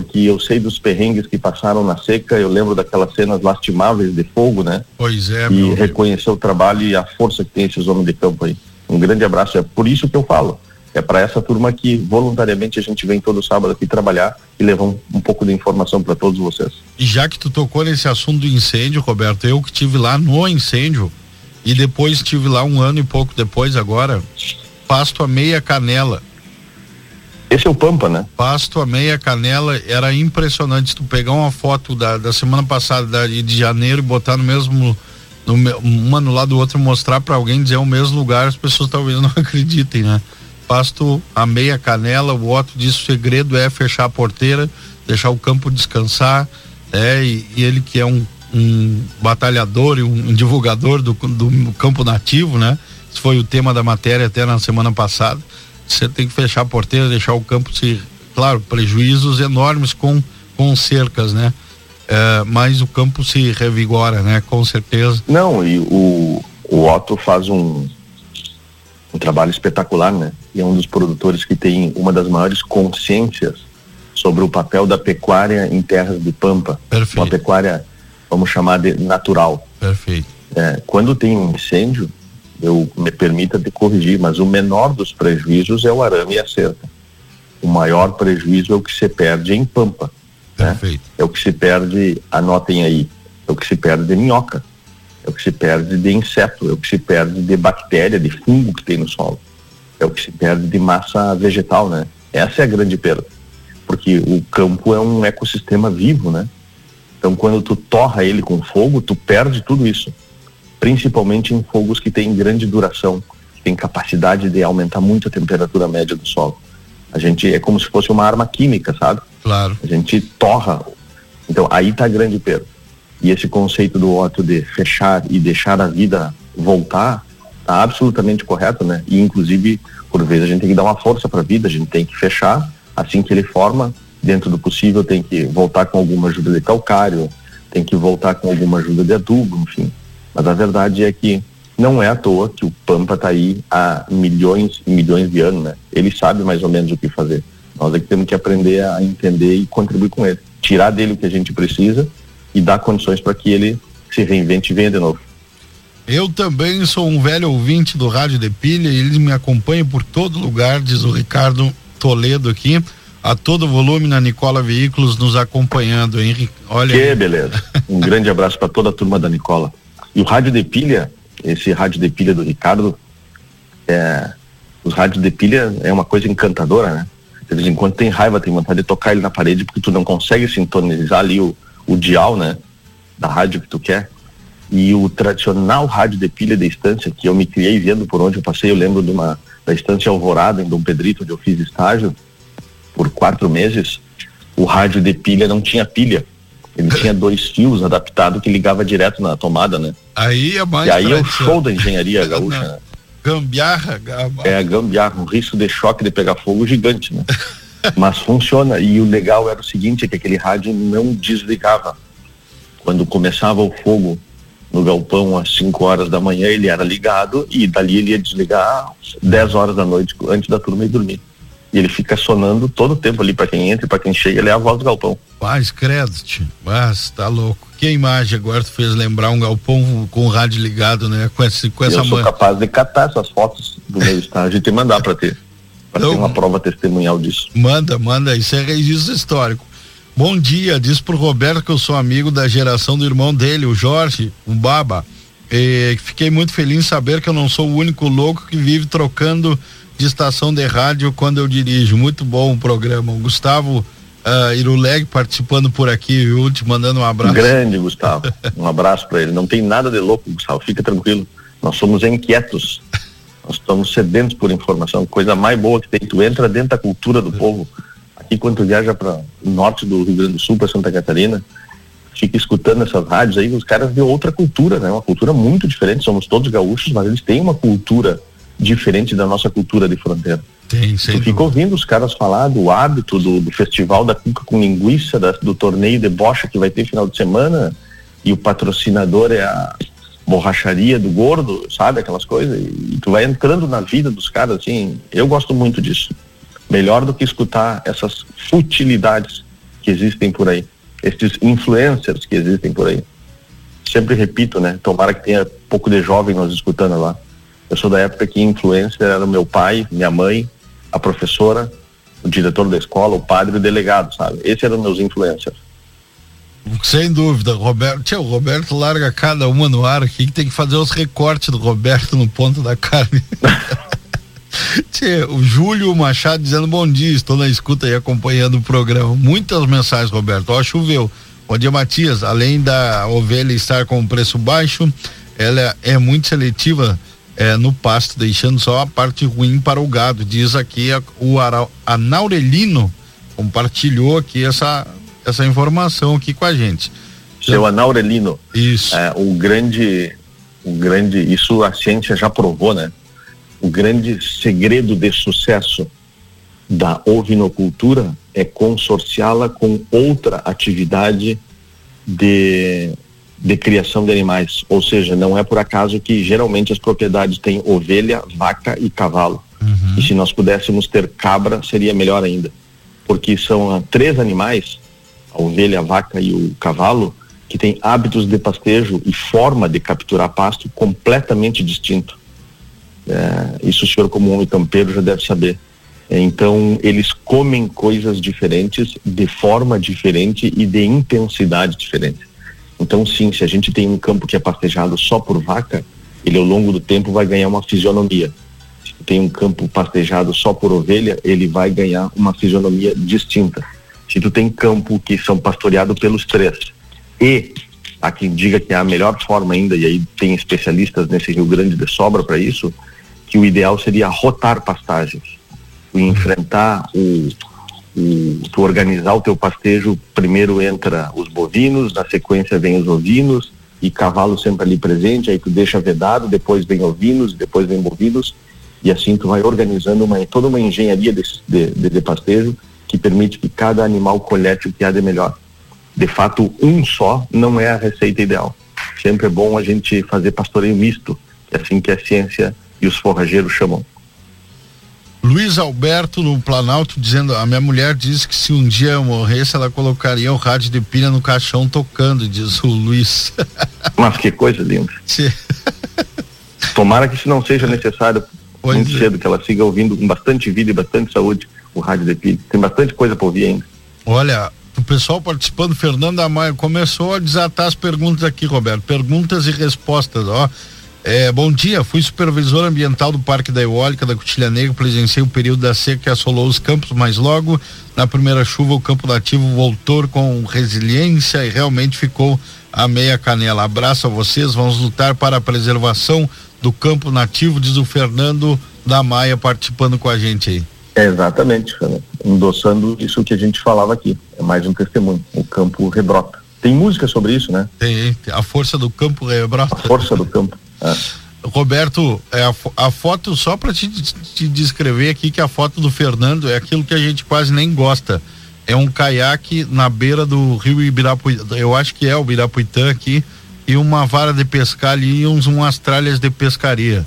porque eu sei dos perrengues que passaram na seca, eu lembro daquelas cenas lastimáveis de fogo, né? Pois é, E reconhecer o trabalho e a força que tem esses homens de campo aí. Um grande abraço, é por isso que eu falo. É para essa turma que voluntariamente a gente vem todo sábado aqui trabalhar e levar um, um pouco de informação para todos vocês. E já que tu tocou nesse assunto do incêndio, Roberto, eu que tive lá no incêndio e depois estive lá um ano e pouco depois agora, pasto a meia canela. Esse é o Pampa, né? Pasto a meia canela era impressionante. Se tu pegar uma foto da, da semana passada da, de janeiro e botar no mesmo no, uma no lado do outro mostrar para alguém dizer o mesmo lugar, as pessoas talvez não acreditem, né? pasto a meia canela, o Otto disse o segredo é fechar a porteira, deixar o campo descansar, é, e, e ele que é um, um batalhador e um, um divulgador do, do campo nativo, né? Esse foi o tema da matéria até na semana passada. Você tem que fechar a porteira, deixar o campo se, claro, prejuízos enormes com com cercas, né? É, mas o campo se revigora, né? Com certeza. Não, e o, o Otto faz um, um trabalho espetacular, né? E é um dos produtores que tem uma das maiores consciências sobre o papel da pecuária em terras de pampa. Perfeito. Uma pecuária, vamos chamar de natural. Perfeito. É, quando tem um incêndio, eu me permita te corrigir, mas o menor dos prejuízos é o arame e a cerca. O maior prejuízo é o que se perde em pampa. Né? É o que se perde, anotem aí, é o que se perde de minhoca, é o que se perde de inseto, é o que se perde de bactéria, de fungo que tem no solo, é o que se perde de massa vegetal, né? Essa é a grande perda, porque o campo é um ecossistema vivo, né? Então, quando tu torra ele com fogo, tu perde tudo isso, principalmente em fogos que têm grande duração, que têm capacidade de aumentar muito a temperatura média do solo. A gente é como se fosse uma arma química, sabe? Claro. A gente torra. Então aí está grande perda. E esse conceito do Otto de fechar e deixar a vida voltar está absolutamente correto, né? E inclusive por vezes a gente tem que dar uma força para a vida, a gente tem que fechar assim que ele forma, dentro do possível tem que voltar com alguma ajuda de calcário, tem que voltar com alguma ajuda de adubo, enfim. Mas a verdade é que não é à toa que o Pampa está aí há milhões e milhões de anos, né? Ele sabe mais ou menos o que fazer. Nós é que temos que aprender a entender e contribuir com ele. Tirar dele o que a gente precisa e dar condições para que ele se reinvente e venha de novo. Eu também sou um velho ouvinte do Rádio de Pilha e ele me acompanha por todo lugar, diz o Ricardo Toledo aqui. A todo volume na Nicola Veículos nos acompanhando, Henrique. Olha. Que beleza. Um grande abraço para toda a turma da Nicola. E o Rádio de Pilha, esse Rádio de Pilha do Ricardo, é, os rádios de pilha é uma coisa encantadora, né? de vez em quando tem raiva, tem vontade de tocar ele na parede porque tu não consegue sintonizar ali o, o dial, né? Da rádio que tu quer. E o tradicional rádio de pilha de estância, que eu me criei vendo por onde eu passei, eu lembro de uma, da estância Alvorada, em Dom Pedrito, onde eu fiz estágio, por quatro meses, o rádio de pilha não tinha pilha. Ele tinha dois fios adaptados que ligava direto na tomada, né? Aí é mais. E aí é o show da engenharia gaúcha, né? Gambiarra, gambiarra. É gambiarra, um risco de choque de pegar fogo gigante, né? Mas funciona. E o legal era o seguinte, é que aquele rádio não desligava. Quando começava o fogo no galpão às 5 horas da manhã, ele era ligado e dali ele ia desligar às 10 horas da noite, antes da turma ir dormir. E ele fica sonando todo o tempo ali para quem entra e para quem chega, ele é a voz do galpão. Paz, credo, mas tá louco. Que imagem agora tu fez lembrar um galpão com o rádio ligado, né? Com, esse, com essa Eu sou man... capaz de catar essas fotos do meu estágio e mandar para ter. Para então, ter uma prova testemunhal disso. Manda, manda, isso é registro histórico. Bom dia, diz pro Roberto que eu sou amigo da geração do irmão dele, o Jorge, o Baba. E fiquei muito feliz em saber que eu não sou o único louco que vive trocando de estação de rádio quando eu dirijo. Muito bom o programa. O Gustavo uh, Iruleg participando por aqui, viu? Te mandando um abraço. Grande, Gustavo. Um abraço para ele. Não tem nada de louco, Gustavo. Fica tranquilo. Nós somos inquietos. Nós estamos sedentos por informação. Coisa mais boa que tem. Tu entra dentro da cultura do povo. Aqui, quando tu viaja para o norte do Rio Grande do Sul, para Santa Catarina, fica escutando essas rádios aí, os caras de outra cultura, né? Uma cultura muito diferente. Somos todos gaúchos, mas eles têm uma cultura diferente da nossa cultura de fronteira. Tem, tu fica ouvindo os caras falar do hábito do, do festival da cuca com linguiça, da, do torneio de bocha que vai ter final de semana, e o patrocinador é a borracharia do gordo, sabe? Aquelas coisas. E, e tu vai entrando na vida dos caras, assim. Eu gosto muito disso. Melhor do que escutar essas futilidades que existem por aí. Esses influencers que existem por aí. Sempre repito, né? Tomara que tenha pouco de jovem nos escutando lá. Eu sou da época que influencer era meu pai, minha mãe, a professora, o diretor da escola, o padre e o delegado, sabe? Esses eram meus influencers. Sem dúvida, Roberto. Tchê, o Roberto larga cada uma no ar aqui que tem que fazer os recortes do Roberto no ponto da carne. Tchê, o Júlio Machado dizendo bom dia, estou na escuta e acompanhando o programa. Muitas mensagens, Roberto. Ó, choveu. Bom dia, Matias. Além da ovelha estar com preço baixo, ela é muito seletiva é, no pasto, deixando só a parte ruim para o gado. Diz aqui a, o Anaurelino compartilhou aqui essa, essa informação aqui com a gente. Seu Anaurelino. Isso. É, o grande, o grande, isso a ciência já provou, né? O grande segredo de sucesso da ovinocultura é consorciá-la com outra atividade de, de criação de animais. Ou seja, não é por acaso que geralmente as propriedades têm ovelha, vaca e cavalo. Uhum. E se nós pudéssemos ter cabra, seria melhor ainda. Porque são uh, três animais, a ovelha, a vaca e o cavalo, que têm hábitos de pastejo e forma de capturar pasto completamente distinto. É, isso o senhor, como homem campeiro, já deve saber. Então, eles comem coisas diferentes, de forma diferente e de intensidade diferente. Então, sim, se a gente tem um campo que é pastejado só por vaca, ele ao longo do tempo vai ganhar uma fisionomia. Se tem um campo pastejado só por ovelha, ele vai ganhar uma fisionomia distinta. Se tu tem campo que são pastoreados pelos três e há quem diga que é a melhor forma ainda, e aí tem especialistas nesse Rio Grande de sobra para isso, que o ideal seria rotar pastagens tu enfrentar o, tu organizar o teu pastejo, primeiro entra os bovinos, na sequência vem os ovinos e cavalo sempre ali presente, aí tu deixa vedado, depois vem ovinos, depois vem bovinos e assim tu vai organizando uma, toda uma engenharia de, de, de, de pastejo que permite que cada animal colete o que há de melhor. De fato, um só não é a receita ideal. Sempre é bom a gente fazer pastoreio misto, que é assim que a ciência e os forrageiros chamam. Luiz Alberto no Planalto dizendo: a minha mulher disse que se um dia eu morresse, ela colocaria o rádio de pilha no caixão tocando, diz o Luiz. Mas que coisa linda. Tomara que isso não seja necessário pois muito é. cedo, que ela siga ouvindo com bastante vida e bastante saúde o rádio de pilha. Tem bastante coisa para ouvir ainda. Olha, o pessoal participando, Fernando Amaya começou a desatar as perguntas aqui, Roberto. Perguntas e respostas, ó. É, bom dia, fui supervisor ambiental do Parque da Eólica da Cotilha Negra, presenciei o período da seca que assolou os campos, mas logo na primeira chuva o campo nativo voltou com resiliência e realmente ficou a meia canela. Abraço a vocês, vamos lutar para a preservação do campo nativo, diz o Fernando da Maia participando com a gente aí. É exatamente, endossando isso que a gente falava aqui. É mais um testemunho. O campo rebrota. Tem música sobre isso, né? Tem, a força do campo rebrota. A força do campo. É. Roberto, é a, a, foto, só para te, te descrever aqui, que a foto do Fernando é aquilo que a gente quase nem gosta. É um caiaque na beira do rio Ibirapuitã, eu acho que é o Ibirapuitã aqui, e uma vara de pescar ali e uns, umas tralhas de pescaria.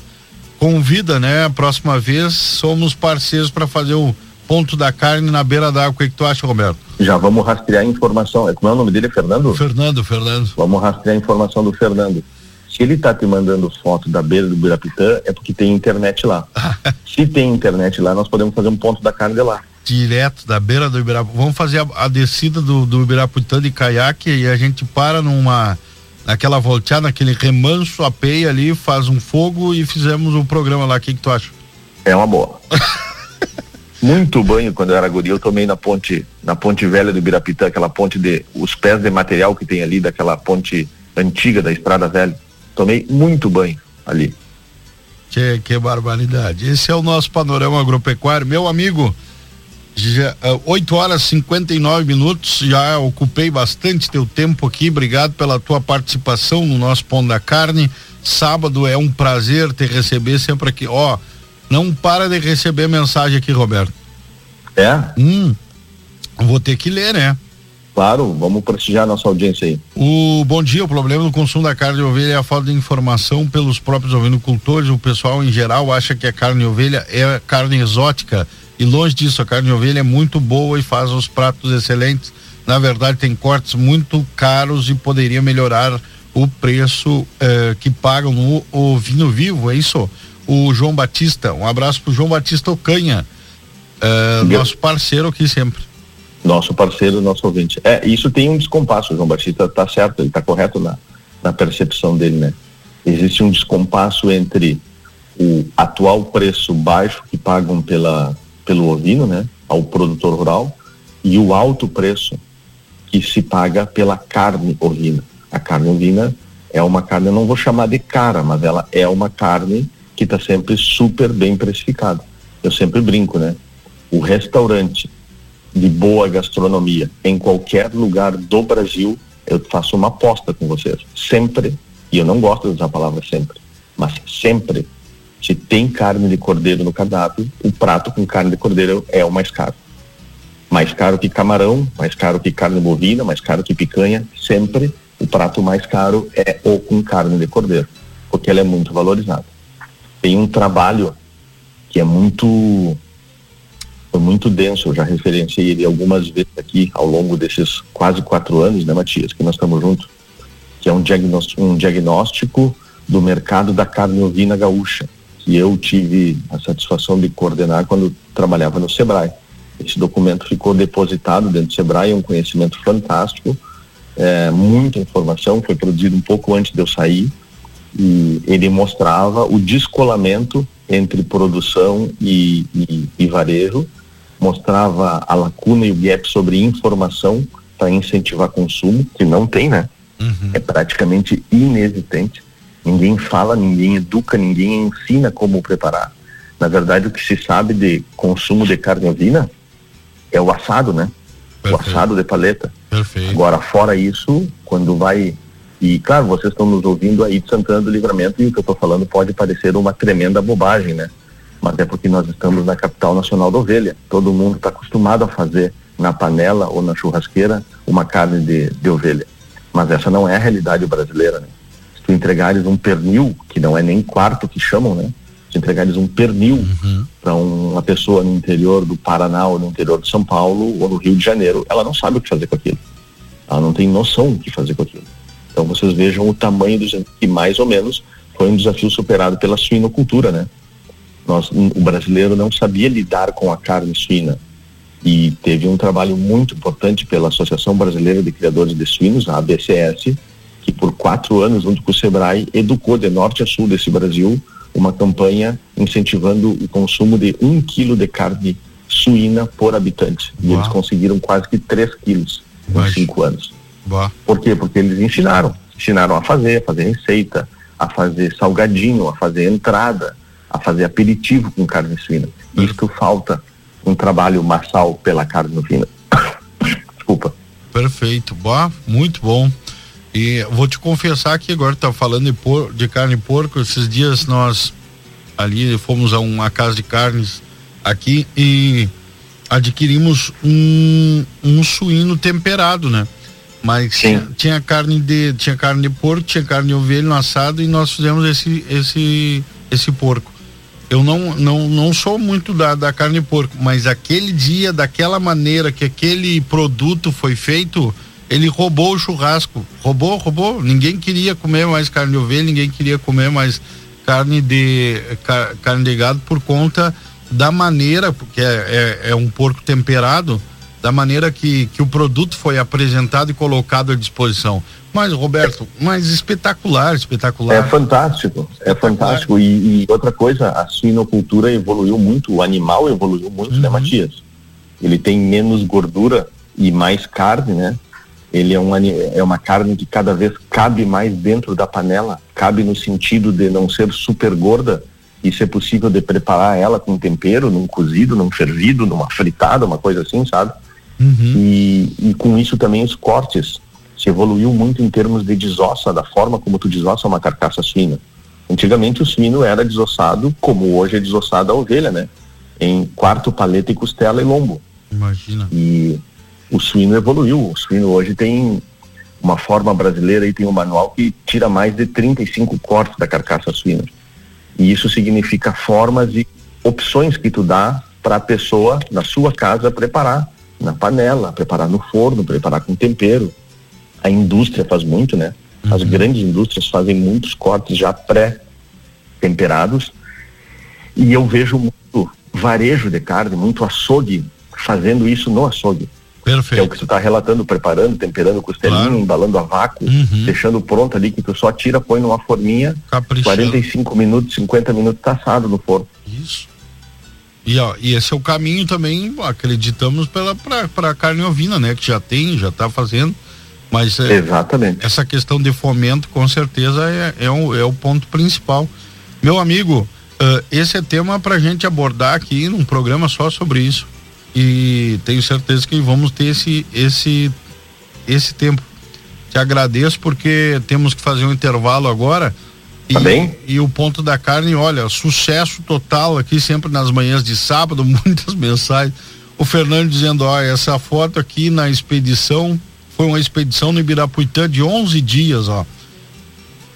Convida, né? A próxima vez somos parceiros para fazer o ponto da carne na beira d'água. O que, que tu acha, Roberto? Já vamos rastrear a informação. Como é o nome dele? É Fernando? Fernando, Fernando. Vamos rastrear a informação do Fernando. Se ele está te mandando foto da beira do Birapitã, é porque tem internet lá. Se tem internet lá, nós podemos fazer um ponto da carne lá. Direto da beira do Ibirapitã. Vamos fazer a, a descida do, do Ibirapitã de caiaque e a gente para numa naquela volteada, naquele remanso, apeia ali, faz um fogo e fizemos um programa lá. O que, que tu acha? É uma boa. Muito banho quando eu era guri, eu tomei na ponte, na ponte velha do Ibirapitã, aquela ponte de os pés de material que tem ali daquela ponte antiga da estrada velha. Tomei muito banho ali. Que, que barbaridade. Esse é o nosso panorama agropecuário. Meu amigo, já, uh, 8 horas e 59 minutos, já ocupei bastante teu tempo aqui. Obrigado pela tua participação no nosso Pão da Carne. Sábado é um prazer te receber sempre aqui. Ó, não para de receber mensagem aqui, Roberto. É? Hum, vou ter que ler, né? Claro, vamos prestigiar a nossa audiência aí. O bom dia, o problema do consumo da carne de ovelha é a falta de informação pelos próprios ovinocultores. O pessoal em geral acha que a carne de ovelha é carne exótica e longe disso, a carne de ovelha é muito boa e faz os pratos excelentes. Na verdade, tem cortes muito caros e poderia melhorar o preço eh, que pagam no ovinho vivo, é isso? O João Batista, um abraço pro João Batista Ocanha, eh, nosso parceiro aqui sempre nosso parceiro, nosso ouvinte. É, isso tem um descompasso, o João Batista está certo, ele está correto na, na percepção dele, né? Existe um descompasso entre o atual preço baixo que pagam pela, pelo ovino, né, ao produtor rural, e o alto preço que se paga pela carne ovina. A carne ovina é uma carne, não vou chamar de cara, mas ela é uma carne que está sempre super bem precificado. Eu sempre brinco, né? O restaurante de boa gastronomia em qualquer lugar do Brasil, eu faço uma aposta com vocês. Sempre, e eu não gosto de usar a palavra sempre, mas sempre, se tem carne de cordeiro no cardápio, o prato com carne de cordeiro é o mais caro. Mais caro que camarão, mais caro que carne bovina, mais caro que picanha, sempre o prato mais caro é o com carne de cordeiro, porque ela é muito valorizada. Tem um trabalho que é muito foi muito denso, eu já referenciei ele algumas vezes aqui ao longo desses quase quatro anos, né, Matias, que nós estamos juntos, que é um diagnóstico, um diagnóstico do mercado da carne ovina gaúcha, que eu tive a satisfação de coordenar quando trabalhava no Sebrae. Esse documento ficou depositado dentro do Sebrae, é um conhecimento fantástico, é, muita informação, foi produzido um pouco antes de eu sair, e ele mostrava o descolamento entre produção e, e, e varejo, mostrava a lacuna e o gap sobre informação para incentivar consumo, que não tem, né? Uhum. É praticamente inexistente. Ninguém fala, ninguém educa, ninguém ensina como preparar. Na verdade, o que se sabe de consumo de carne ovina é o assado, né? Perfeito. O assado de paleta. Perfeito. Agora, fora isso, quando vai. E, claro, vocês estão nos ouvindo aí de Santana do Livramento e o que eu estou falando pode parecer uma tremenda bobagem, né? Mas é porque nós estamos na capital nacional da ovelha. Todo mundo está acostumado a fazer na panela ou na churrasqueira uma carne de, de ovelha. Mas essa não é a realidade brasileira, né? Se tu entregares um pernil, que não é nem quarto que chamam, né? Se entregares um pernil uhum. para uma pessoa no interior do Paraná ou no interior de São Paulo ou no Rio de Janeiro, ela não sabe o que fazer com aquilo. Ela não tem noção do que fazer com aquilo. Então vocês vejam o tamanho dos que mais ou menos foi um desafio superado pela suinocultura, né? Nós, o brasileiro não sabia lidar com a carne suína e teve um trabalho muito importante pela Associação Brasileira de Criadores de Suínos, a ABCS, que por quatro anos, junto com o Sebrae, educou de norte a sul desse Brasil uma campanha incentivando o consumo de um quilo de carne suína por habitante. E eles conseguiram quase que três quilos em cinco anos. Boa. Por quê? Porque eles ensinaram. Ensinaram a fazer, a fazer receita, a fazer salgadinho, a fazer entrada, a fazer aperitivo com carne suína. Isso falta um trabalho massal pela carne suína. Desculpa. Perfeito. Boa, muito bom. E vou te confessar que agora tá falando de, por, de carne de porco, esses dias nós ali fomos a uma casa de carnes aqui e adquirimos um, um suíno temperado, né? Mas tinha, tinha, carne de tinha carne de porco, tinha carne de ovelha no assado e nós fizemos esse esse esse porco. Eu não não, não sou muito da, da carne de porco, mas aquele dia, daquela maneira que aquele produto foi feito, ele roubou o churrasco. Roubou, roubou. Ninguém queria comer mais carne de ovelha, ninguém queria comer mais carne de, car, carne de gado por conta da maneira, porque é, é, é, um porco temperado, da maneira que, que o produto foi apresentado e colocado à disposição. Mas, Roberto, mas espetacular, espetacular. É fantástico, é fantástico. E, e, outra coisa, a suinocultura evoluiu muito, o animal evoluiu muito, né, uhum. né, Matias? Ele tem menos gordura e mais carne, né? ele é, um, é uma carne que cada vez cabe mais dentro da panela, cabe no sentido de não ser super gorda e ser possível de preparar ela com tempero, num cozido, num fervido, numa fritada, uma coisa assim, sabe? Uhum. E, e com isso também os cortes se evoluiu muito em termos de desossa, da forma como tu desossa uma carcaça suína. Antigamente o suíno era desossado como hoje é desossada a ovelha, né? Em quarto, paleta e costela e lombo. Imagina. E o suíno evoluiu. O suíno hoje tem uma forma brasileira e tem um manual que tira mais de 35 cortes da carcaça suína. E isso significa formas e opções que tu dá para a pessoa na sua casa preparar na panela, preparar no forno, preparar com tempero. A indústria faz muito, né? As uhum. grandes indústrias fazem muitos cortes já pré-temperados. E eu vejo muito varejo de carne, muito açougue fazendo isso no açougue. Perfeito. É o que tu está relatando, preparando, temperando costelinha, claro. embalando a vácuo, uhum. deixando pronto ali, que tu só tira, põe numa forminha, Caprichando. 45 minutos, 50 minutos tá assado no forno. Isso. E, ó, e esse é o caminho também, acreditamos, para a carne ovina, né? Que já tem, já está fazendo. Mas é, Exatamente. essa questão de fomento, com certeza, é, é, o, é o ponto principal. Meu amigo, Uh, esse é tema para a gente abordar aqui num programa só sobre isso. E tenho certeza que vamos ter esse, esse, esse tempo. Te agradeço porque temos que fazer um intervalo agora. Tá e, bem? E o ponto da carne, olha, sucesso total aqui sempre nas manhãs de sábado, muitas mensagens. O Fernando dizendo, ó, essa foto aqui na expedição foi uma expedição no Ibirapuitã de 11 dias, ó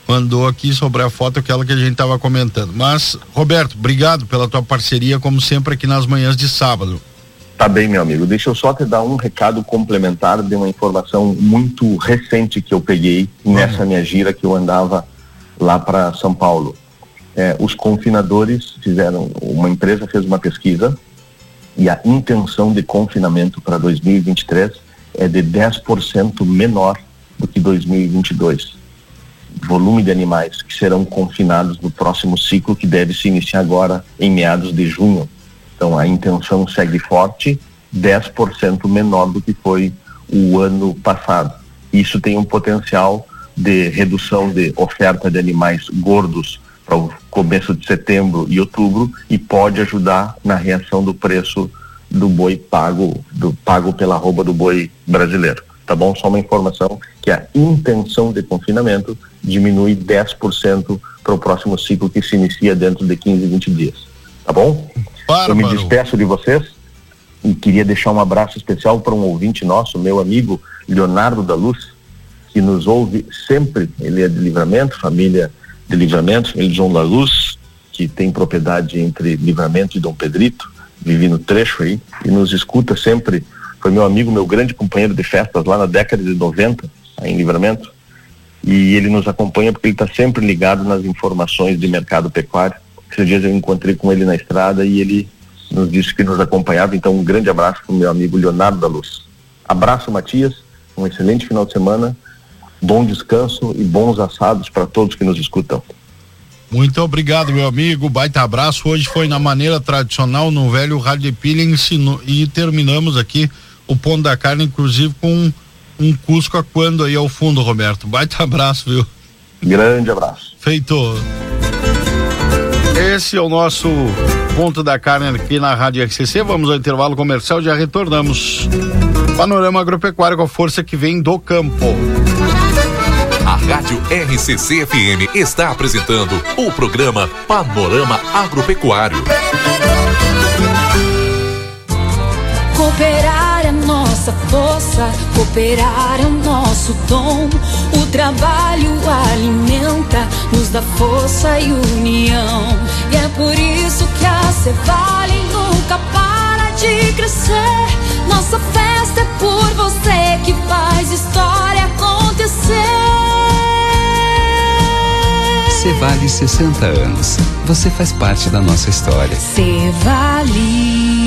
mandou aqui sobre a foto aquela que a gente estava comentando. Mas, Roberto, obrigado pela tua parceria, como sempre, aqui nas manhãs de sábado. Tá bem, meu amigo. Deixa eu só te dar um recado complementar de uma informação muito recente que eu peguei uhum. nessa minha gira que eu andava lá para São Paulo. É, os confinadores fizeram, uma empresa fez uma pesquisa e a intenção de confinamento para 2023 é de 10% menor do que 2022 volume de animais que serão confinados no próximo ciclo, que deve se iniciar agora em meados de junho. Então, a intenção segue forte, 10% menor do que foi o ano passado. Isso tem um potencial de redução de oferta de animais gordos para o começo de setembro e outubro e pode ajudar na reação do preço do boi pago, do pago pela roupa do boi brasileiro tá bom? Só uma informação que a intenção de confinamento diminui 10% para o próximo ciclo que se inicia dentro de 15, 20 dias, tá bom? Eu me despeço de vocês e queria deixar um abraço especial para um ouvinte nosso, meu amigo Leonardo da Luz, que nos ouve sempre, ele é de Livramento, família de Livramento, ele João da Luz, que tem propriedade entre Livramento e Dom Pedrito, vive no trecho aí, e nos escuta sempre foi meu amigo, meu grande companheiro de festas lá na década de 90, em Livramento. E ele nos acompanha porque ele está sempre ligado nas informações de mercado pecuário. Esses dias eu encontrei com ele na estrada e ele nos disse que nos acompanhava. Então, um grande abraço para o meu amigo Leonardo da Luz. Abraço, Matias. Um excelente final de semana. Bom descanso e bons assados para todos que nos escutam. Muito obrigado, meu amigo. Baita abraço. Hoje foi na maneira tradicional, no velho rádio de pilha, ensinou, e terminamos aqui o ponto da carne, inclusive com um Cusco a quando aí ao fundo, Roberto. Baita abraço, viu? Grande abraço. Feito. Esse é o nosso ponto da carne aqui na Rádio RCC. Vamos ao intervalo comercial, já retornamos. Panorama agropecuário com a força que vem do campo. Rádio RCC FM está apresentando o programa Panorama Agropecuário. Cooperar nossa força, cooperar é o nosso dom. O trabalho alimenta, nos dá força e união. E é por isso que a Cevale nunca para de crescer. Nossa festa é por você que faz história acontecer. Cevale 60 anos. Você faz parte da nossa história. Cevale.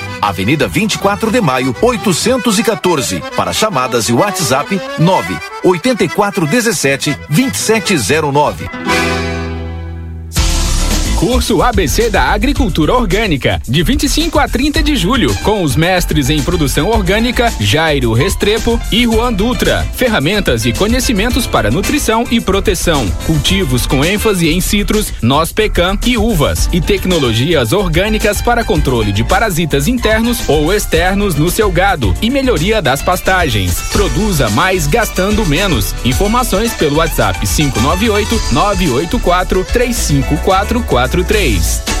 Avenida 24 de Maio, 814. Para chamadas e WhatsApp 9 8417 2709. Curso ABC da Agricultura Orgânica, de 25 a 30 de julho, com os mestres em produção orgânica Jairo Restrepo e Juan Dutra. Ferramentas e conhecimentos para nutrição e proteção, cultivos com ênfase em citros, noz pecan e uvas, e tecnologias orgânicas para controle de parasitas internos ou externos no seu gado e melhoria das pastagens. Produza mais gastando menos. Informações pelo WhatsApp 598 984 3544 43.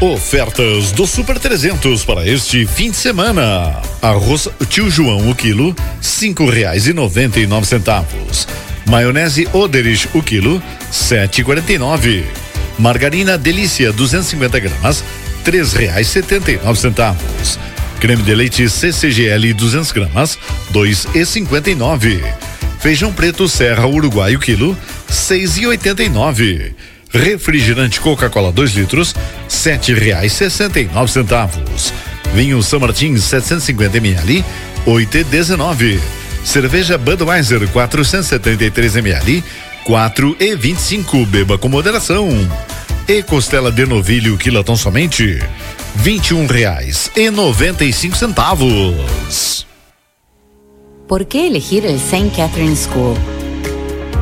Ofertas do Super 300 para este fim de semana. Arroz Tio João o quilo, cinco reais e noventa e nove centavos. Maionese Oderich o quilo, sete e quarenta e nove. Margarina Delícia 250 gramas, três reais setenta e nove centavos. Creme de leite CCGL 200 gramas, dois e cinquenta e nove. Feijão preto Serra Uruguai o quilo, seis e oitenta e nove. Refrigerante Coca-Cola 2 litros, sete reais sessenta e nove centavos. Vinho São Martins 750 ml, oito e dezenove. Cerveja Budweiser 473 ml, quatro e vinte e cinco. Beba com moderação. E costela de novilho quilatão somente, vinte e um reais e noventa e cinco centavos. ¿Por qué elegir el St. Catherine School?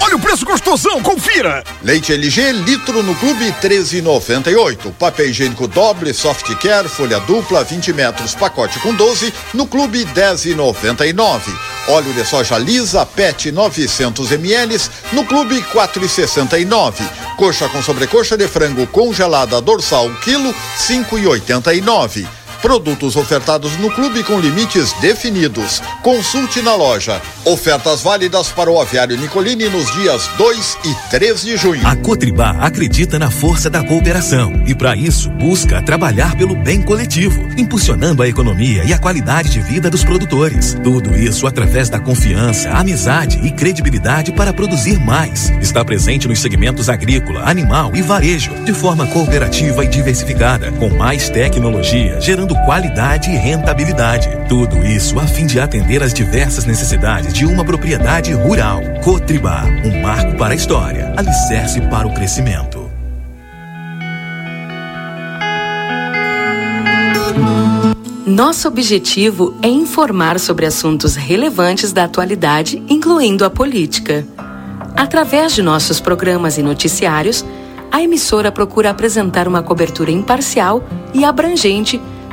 Olha o preço gostosão, confira! Leite LG, litro no clube 13,98. Papel higiênico doble, soft care, folha dupla, 20 metros, pacote com 12, no clube 10,99. Óleo de soja lisa, PET 900 ml, no clube 4,69. Coxa com sobrecoxa de frango congelada dorsal quilo 5,89. Produtos ofertados no clube com limites definidos. Consulte na loja. Ofertas válidas para o aviário Nicolini nos dias 2 e 3 de junho. A Cotribá acredita na força da cooperação e, para isso, busca trabalhar pelo bem coletivo, impulsionando a economia e a qualidade de vida dos produtores. Tudo isso através da confiança, amizade e credibilidade para produzir mais. Está presente nos segmentos agrícola, animal e varejo, de forma cooperativa e diversificada, com mais tecnologia, gerando qualidade e rentabilidade. Tudo isso a fim de atender às diversas necessidades de uma propriedade rural. Cotribá, um marco para a história, alicerce para o crescimento. Nosso objetivo é informar sobre assuntos relevantes da atualidade, incluindo a política. Através de nossos programas e noticiários, a emissora procura apresentar uma cobertura imparcial e abrangente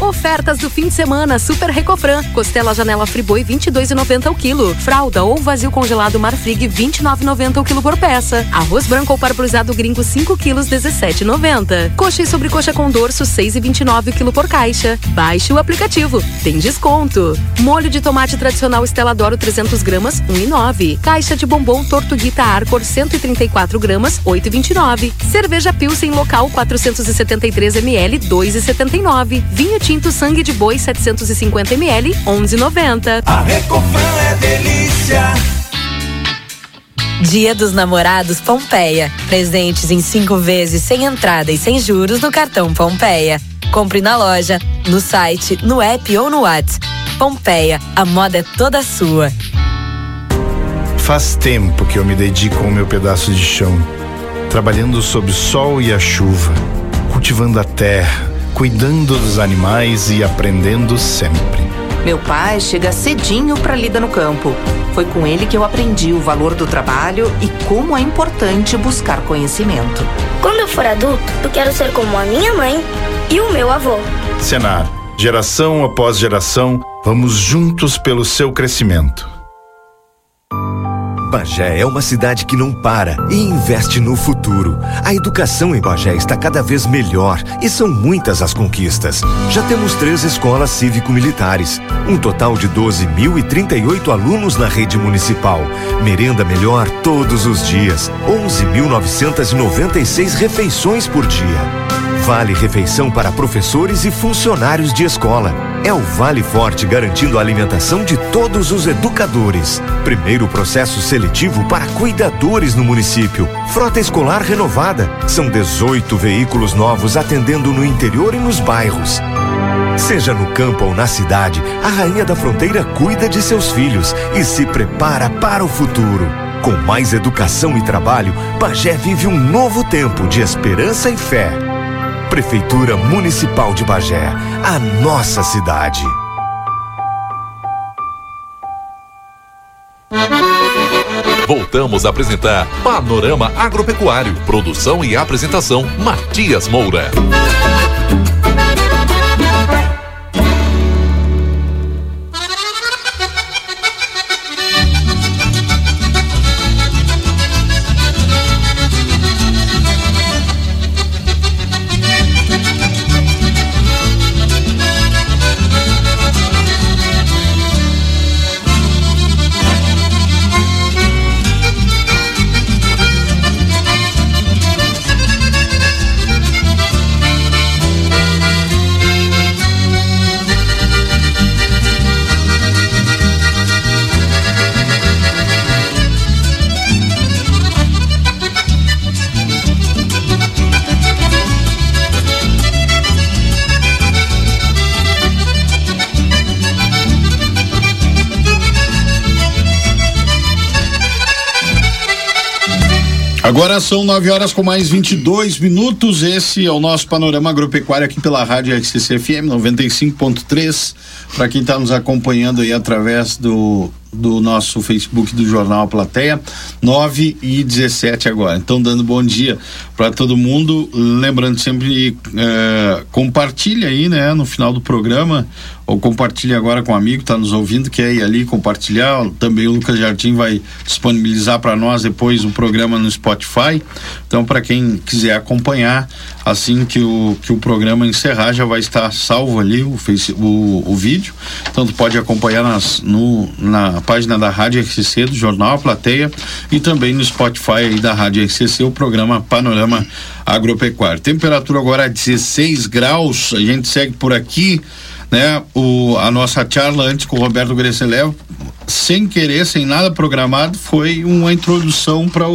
Ofertas do fim de semana Super Recofran. Costela janela Friboi 22,90 o quilo. Fralda ou vazio congelado Marfrig 29,90 o quilo por peça. Arroz branco ou parbolizado gringo 5 quilos 17,90. Coxa e sobrecoxa com dorso 6,29 o quilo por caixa. Baixe o aplicativo. Tem desconto. Molho de tomate tradicional Estela Doro 300 gramas 1,9. Caixa de bombom Tortuguita Arcor 134 gramas 8,29. Cerveja Pilsen local 473 ml 2,79. Vinho tinto sangue de boi 750 ml 11,90. A Recofran é delícia. Dia dos Namorados Pompeia. Presentes em cinco vezes sem entrada e sem juros no cartão Pompeia. Compre na loja, no site, no app ou no WhatsApp. Pompeia, a moda é toda sua. Faz tempo que eu me dedico ao meu pedaço de chão, trabalhando sob o sol e a chuva, cultivando a terra, cuidando dos animais e aprendendo sempre. Meu pai chega cedinho para lida no campo. Foi com ele que eu aprendi o valor do trabalho e como é importante buscar conhecimento. Quando eu for adulto, eu quero ser como a minha mãe e o meu avô. Senar, geração após geração, vamos juntos pelo seu crescimento. Bagé é uma cidade que não para e investe no futuro. A educação em Bagé está cada vez melhor e são muitas as conquistas. Já temos três escolas cívico-militares, um total de 12.038 alunos na rede municipal, merenda melhor todos os dias, 11.996 refeições por dia. Vale refeição para professores e funcionários de escola. É o Vale Forte garantindo a alimentação de todos os educadores. Primeiro processo seletivo para cuidadores no município. Frota escolar renovada. São 18 veículos novos atendendo no interior e nos bairros. Seja no campo ou na cidade, a Rainha da Fronteira cuida de seus filhos e se prepara para o futuro. Com mais educação e trabalho, Bagé vive um novo tempo de esperança e fé. Prefeitura Municipal de Bagé, a nossa cidade. Voltamos a apresentar Panorama Agropecuário. Produção e apresentação: Matias Moura. Agora são 9 horas com mais 22 minutos. Esse é o nosso panorama agropecuário aqui pela Rádio RCC FM 95.3. Para quem está nos acompanhando aí através do do nosso Facebook do Jornal Plateia, 9 e 17 agora. Então, dando bom dia para todo mundo. Lembrando sempre, é, compartilha aí, né, no final do programa, ou compartilhe agora com um amigo que está nos ouvindo, que é ir ali compartilhar. Também o Lucas Jardim vai disponibilizar para nós depois o programa no Spotify. Então, para quem quiser acompanhar, assim que o, que o programa encerrar, já vai estar salvo ali o, face, o, o vídeo. Então, tu pode acompanhar nas, no, na página da Rádio RCC, do Jornal A Plateia, e também no Spotify da Rádio RCC, o programa Panorama Agropecuário. Temperatura agora 16 graus, a gente segue por aqui, né? O, a nossa charla antes com o Roberto Grecelev, sem querer, sem nada programado, foi uma introdução para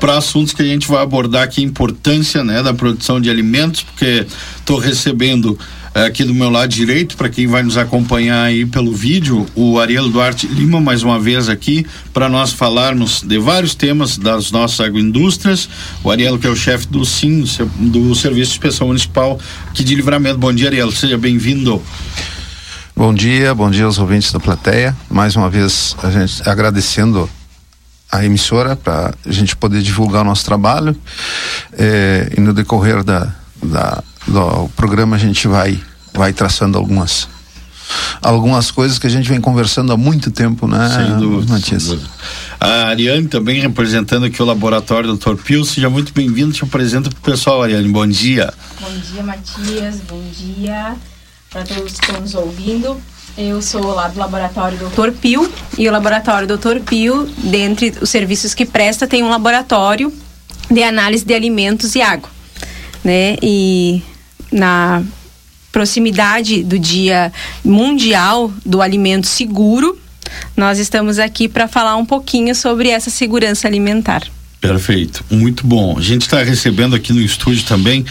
para assuntos que a gente vai abordar aqui, importância né, da produção de alimentos, porque estou recebendo é, aqui do meu lado direito, para quem vai nos acompanhar aí pelo vídeo, o Ariel Duarte Lima, mais uma vez aqui, para nós falarmos de vários temas das nossas agroindústrias. O Ariel, que é o chefe do SIM, do Serviço de Inspeção Municipal aqui de Livramento. Bom dia, Ariel, seja bem-vindo. Bom dia, bom dia aos ouvintes da plateia. Mais uma vez, a gente agradecendo a emissora para a gente poder divulgar o nosso trabalho. É, e no decorrer da, da do programa a gente vai vai traçando algumas algumas coisas que a gente vem conversando há muito tempo, né, sem dúvida, Matias? Sem dúvida. A Ariane também representando aqui o laboratório Dr. Pio, seja muito bem-vindo, te apresenta para o pessoal, Ariane, bom dia. Bom dia, Matias, bom dia para todos que estão nos ouvindo. Eu sou lá do laboratório Dr. Pio e o laboratório Dr. Pio, dentre os serviços que presta, tem um laboratório de análise de alimentos e água, né? E na proximidade do Dia Mundial do Alimento Seguro, nós estamos aqui para falar um pouquinho sobre essa segurança alimentar. Perfeito, muito bom. A gente está recebendo aqui no estúdio também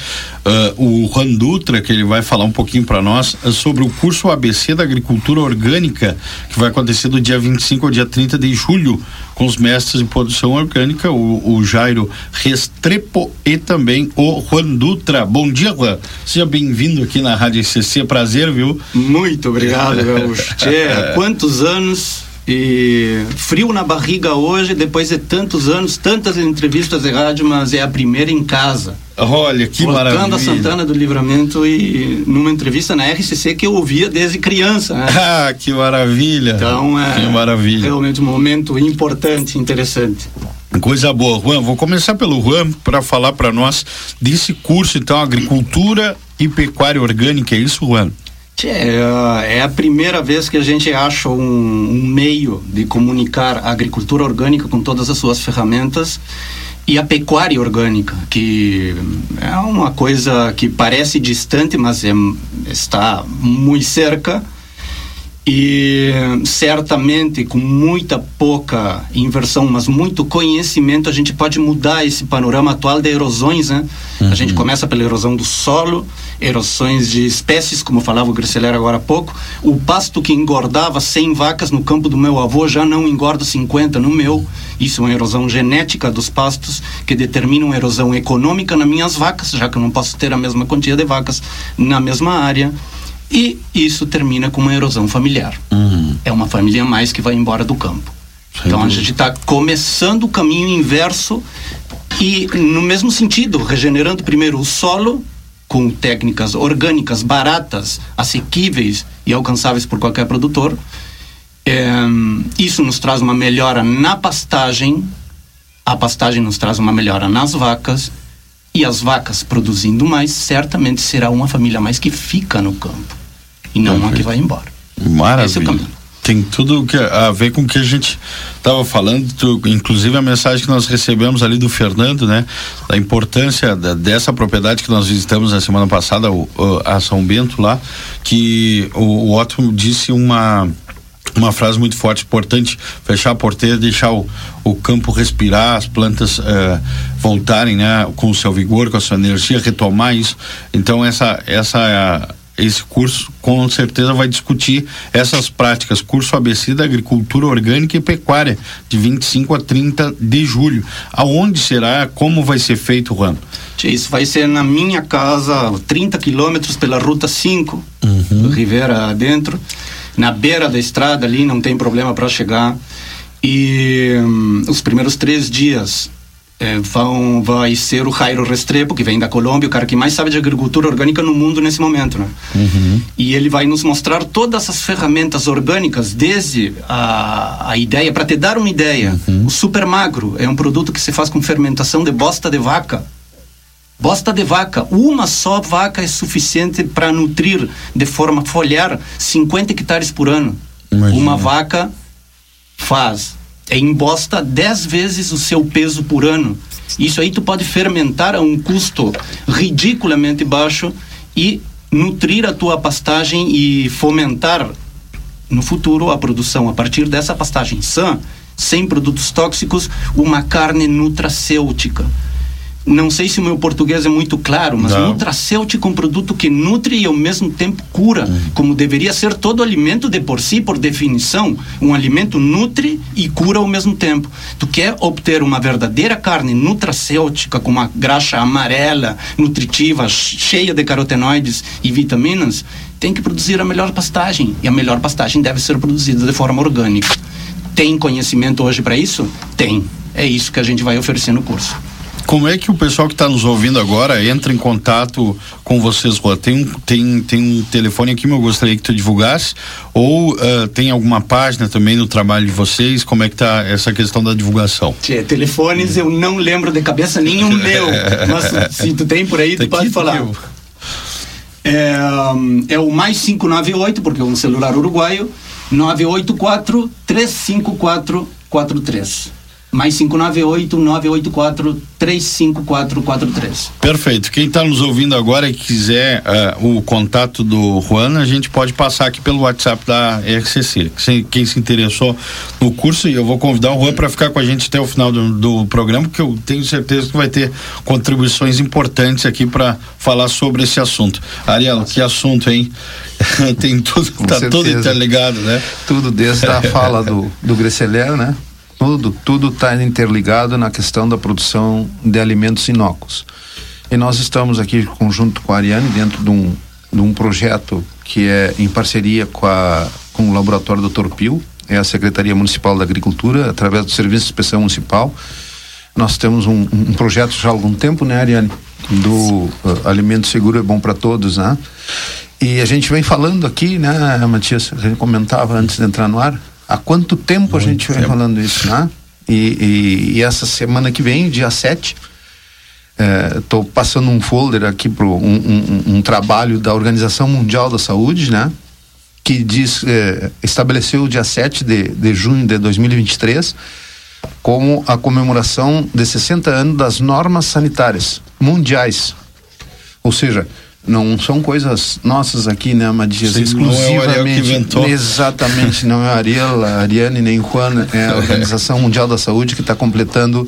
uh, o Juan Dutra, que ele vai falar um pouquinho para nós uh, sobre o curso ABC da Agricultura Orgânica, que vai acontecer do dia 25 ao dia 30 de julho, com os mestres em produção orgânica, o, o Jairo Restrepo e também o Juan Dutra. Bom dia, Juan. Seja bem-vindo aqui na Rádio CC. Prazer, viu? Muito obrigado, Gaúcho. Quantos anos e frio na barriga hoje, depois de tantos anos, tantas entrevistas de rádio, mas é a primeira em casa. Olha, que Voltando maravilha. a Santana do Livramento e numa entrevista na RCC que eu ouvia desde criança. Né? Ah, que maravilha. Então é que maravilha. realmente um momento importante, interessante. Coisa boa, Juan. Vou começar pelo Juan para falar para nós desse curso, então, Agricultura e Pecuária Orgânica. É isso, Juan? É, é a primeira vez que a gente acha um, um meio de comunicar a agricultura orgânica com todas as suas ferramentas e a pecuária orgânica, que é uma coisa que parece distante, mas é, está muito cerca. E certamente com muita pouca inversão, mas muito conhecimento, a gente pode mudar esse panorama atual de erosões, né? A gente começa pela erosão do solo, erosões de espécies, como falava o Greceler agora há pouco. O pasto que engordava 100 vacas no campo do meu avô já não engorda 50 no meu. Isso é uma erosão genética dos pastos que determina uma erosão econômica nas minhas vacas, já que eu não posso ter a mesma quantia de vacas na mesma área. E isso termina com uma erosão familiar. É uma família a mais que vai embora do campo. então a gente está começando o caminho inverso e no mesmo sentido, regenerando primeiro o solo com técnicas orgânicas baratas, assequíveis e alcançáveis por qualquer produtor. É, isso nos traz uma melhora na pastagem, a pastagem nos traz uma melhora nas vacas e as vacas produzindo mais, certamente será uma família a mais que fica no campo e não uma que vai embora. É Maravilha. caminho. Tem tudo que, a ver com o que a gente estava falando, tu- inclusive a mensagem que nós recebemos ali do Fernando, né? Da importância da- dessa propriedade que nós visitamos na semana passada, o, a São Bento lá, que o, o Otto disse uma uma frase muito forte, importante, fechar a porteira, deixar o, o campo respirar, as plantas eh, voltarem, né, com o seu vigor, com a sua energia, retomar isso. Então essa essa esse curso com certeza vai discutir essas práticas. Curso ABC da Agricultura Orgânica e Pecuária, de 25 a 30 de julho. Aonde será? Como vai ser feito, Juan? Isso vai ser na minha casa, 30 quilômetros pela Ruta 5, Rivera adentro, na beira da estrada ali, não tem problema para chegar. E hum, os primeiros três dias eh, vão, vai ser o Jairo Restrepo, que vem da Colômbia, o cara que mais sabe de agricultura orgânica no mundo nesse momento, né? E ele vai nos mostrar todas as ferramentas orgânicas, desde a, a ideia, para te dar uma ideia, o Super Magro é um produto que se faz com fermentação de bosta de vaca. Bosta de vaca, uma só vaca é suficiente para nutrir de forma foliar 50 hectares por ano. Uma vaca faz é embosta 10 vezes o seu peso por ano. Isso aí tu pode fermentar a um custo ridiculamente baixo e nutrir a tua pastagem e fomentar no futuro a produção a partir dessa pastagem sã, sem produtos tóxicos, uma carne nutracêutica. Não sei se o meu português é muito claro, mas Não. nutracêutico é um produto que nutre e ao mesmo tempo cura, como deveria ser todo alimento de por si, por definição. Um alimento nutre e cura ao mesmo tempo. Tu quer obter uma verdadeira carne nutracêutica, com uma graxa amarela, nutritiva, ch- cheia de carotenoides e vitaminas, tem que produzir a melhor pastagem. E a melhor pastagem deve ser produzida de forma orgânica. Tem conhecimento hoje para isso? Tem. É isso que a gente vai oferecer no curso. Como é que o pessoal que está nos ouvindo agora entra em contato com vocês, Juan? Tem um, tem, tem um telefone aqui, mas eu gostaria que tu divulgasse. Ou ah, tem alguma página também no trabalho de vocês? Como é que tá essa questão da divulgação? Tchê, telefones eu não lembro de cabeça nenhum meu, mas se tu tem por aí, tu pode falar. É, é o mais 598, porque é um celular uruguaio, 984 354 43. Mais 598-984-35443. Perfeito. Quem está nos ouvindo agora e quiser uh, o contato do Juan, a gente pode passar aqui pelo WhatsApp da RCC. Quem se interessou no curso, e eu vou convidar o Juan para ficar com a gente até o final do, do programa, porque eu tenho certeza que vai ter contribuições importantes aqui para falar sobre esse assunto. Ariel, que assunto, hein? Tem tudo, com tá certeza. tudo interligado, né? Tudo desde a fala do, do Greceler, né? Tudo, tudo está interligado na questão da produção de alimentos inócuos. E nós estamos aqui, junto com a Ariane, dentro de um, de um projeto que é em parceria com, a, com o Laboratório Dr. Pio, é a Secretaria Municipal da Agricultura, através do Serviço de Inspeção Municipal. Nós temos um, um projeto já há algum tempo, né, Ariane? Do uh, Alimento Seguro é Bom para Todos, né? E a gente vem falando aqui, né, Matias? A gente comentava antes de entrar no ar, Há quanto tempo Muito a gente vem falando isso, né? E, e, e, essa semana que vem, dia 7, estou é, passando um folder aqui para um, um, um, trabalho da Organização Mundial da Saúde, né? Que diz, é, estabeleceu o dia 7 de, de junho de 2023 como a comemoração de 60 anos das normas sanitárias mundiais. Ou seja, não são coisas nossas aqui, né, Matias? Sim, exclusivamente. Não é exatamente, não é a Ariel, a Ariane nem Juan, é a Organização Mundial da Saúde que está completando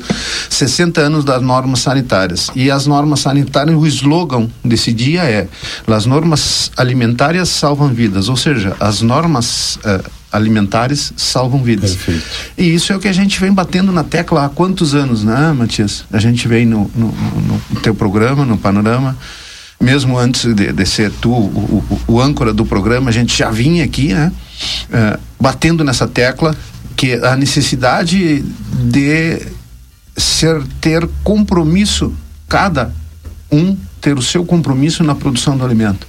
60 anos das normas sanitárias. E as normas sanitárias, o slogan desse dia é: as normas alimentares salvam vidas, ou seja, as normas uh, alimentares salvam vidas. Perfeito. E isso é o que a gente vem batendo na tecla há quantos anos, né, Matias? A gente vem no, no, no teu programa, no panorama mesmo antes de, de ser tu o, o, o, âncora do programa, a gente já vinha aqui, né? Uh, batendo nessa tecla que a necessidade de ser ter compromisso, cada um ter o seu compromisso na produção do alimento.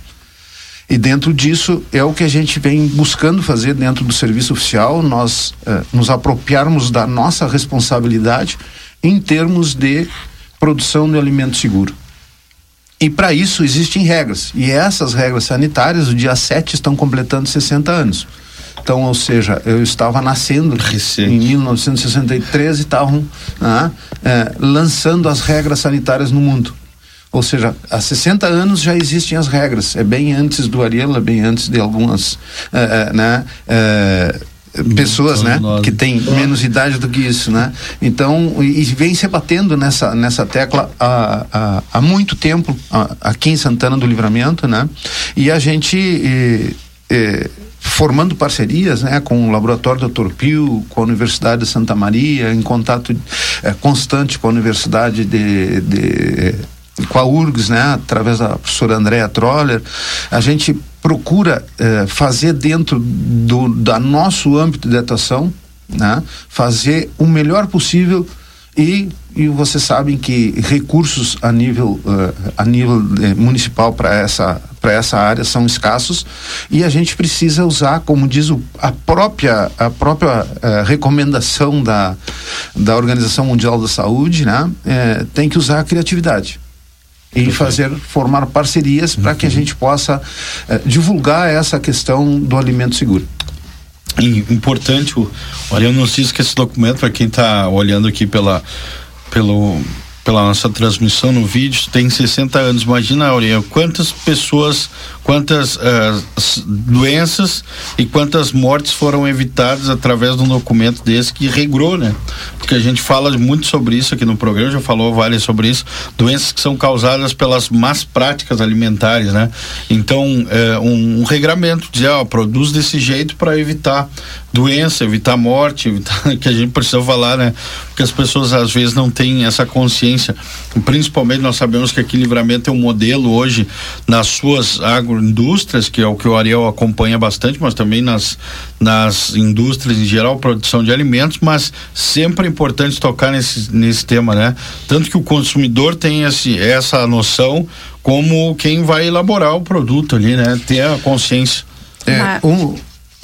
E dentro disso é o que a gente vem buscando fazer dentro do serviço oficial, nós uh, nos apropriarmos da nossa responsabilidade em termos de produção de alimento seguro. E para isso existem regras. E essas regras sanitárias, o dia 7, estão completando 60 anos. Então, ou seja, eu estava nascendo Recente. em 1963 e estavam ah, é, lançando as regras sanitárias no mundo. Ou seja, há 60 anos já existem as regras. É bem antes do Ariel, é bem antes de algumas. É, né, pessoas, né, que têm menos idade do que isso, né? Então, e, e vem se batendo nessa nessa tecla há, há, há muito tempo há, aqui em Santana do Livramento, né? E a gente e, e, formando parcerias, né, com o laboratório Dr. Pio, com a Universidade de Santa Maria, em contato é, constante com a Universidade de, de com a URGS, né, através da professora Andréa Troller, a gente procura eh, fazer dentro do da nosso âmbito de atuação, né, fazer o melhor possível e, e vocês sabem que recursos a nível uh, a nível eh, municipal para essa para essa área são escassos e a gente precisa usar como diz o, a própria a própria uh, recomendação da da Organização Mundial da Saúde né tem que usar a criatividade e fazer formar parcerias uhum. para que a gente possa eh, divulgar essa questão do alimento seguro. Importante, olha, eu não sei que esse documento, para quem está olhando aqui pela, pelo, pela nossa transmissão no vídeo, tem 60 anos. Imagina, Aurelia, quantas pessoas, quantas uh, doenças e quantas mortes foram evitadas através de um documento desse que regrou, né? Porque a gente fala muito sobre isso aqui no programa, já falou várias sobre isso, doenças que são causadas pelas más práticas alimentares, né? Então, uh, um, um, regramento, dizer, ó, produz desse jeito para evitar doença, evitar morte, evitar que a gente precisa falar, né? Porque as pessoas às vezes não têm essa consciência. Principalmente nós sabemos que aqui Livramento é um modelo hoje nas suas agroindústrias, que é o que o Ariel acompanha bastante, mas também nas, nas indústrias em geral, produção de alimentos, mas sempre é importante tocar nesse, nesse tema, né? Tanto que o consumidor tem esse, essa noção como quem vai elaborar o produto ali, né? Ter a consciência. É, um, um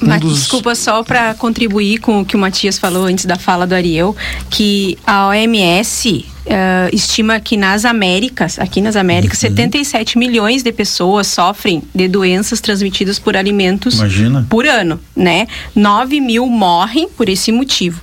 Mas, dos... Desculpa, só para contribuir com o que o Matias falou antes da fala do Ariel, que a OMS Uh, estima que nas Américas, aqui nas Américas, uhum. 77 milhões de pessoas sofrem de doenças transmitidas por alimentos Imagina. por ano, né? 9 mil morrem por esse motivo.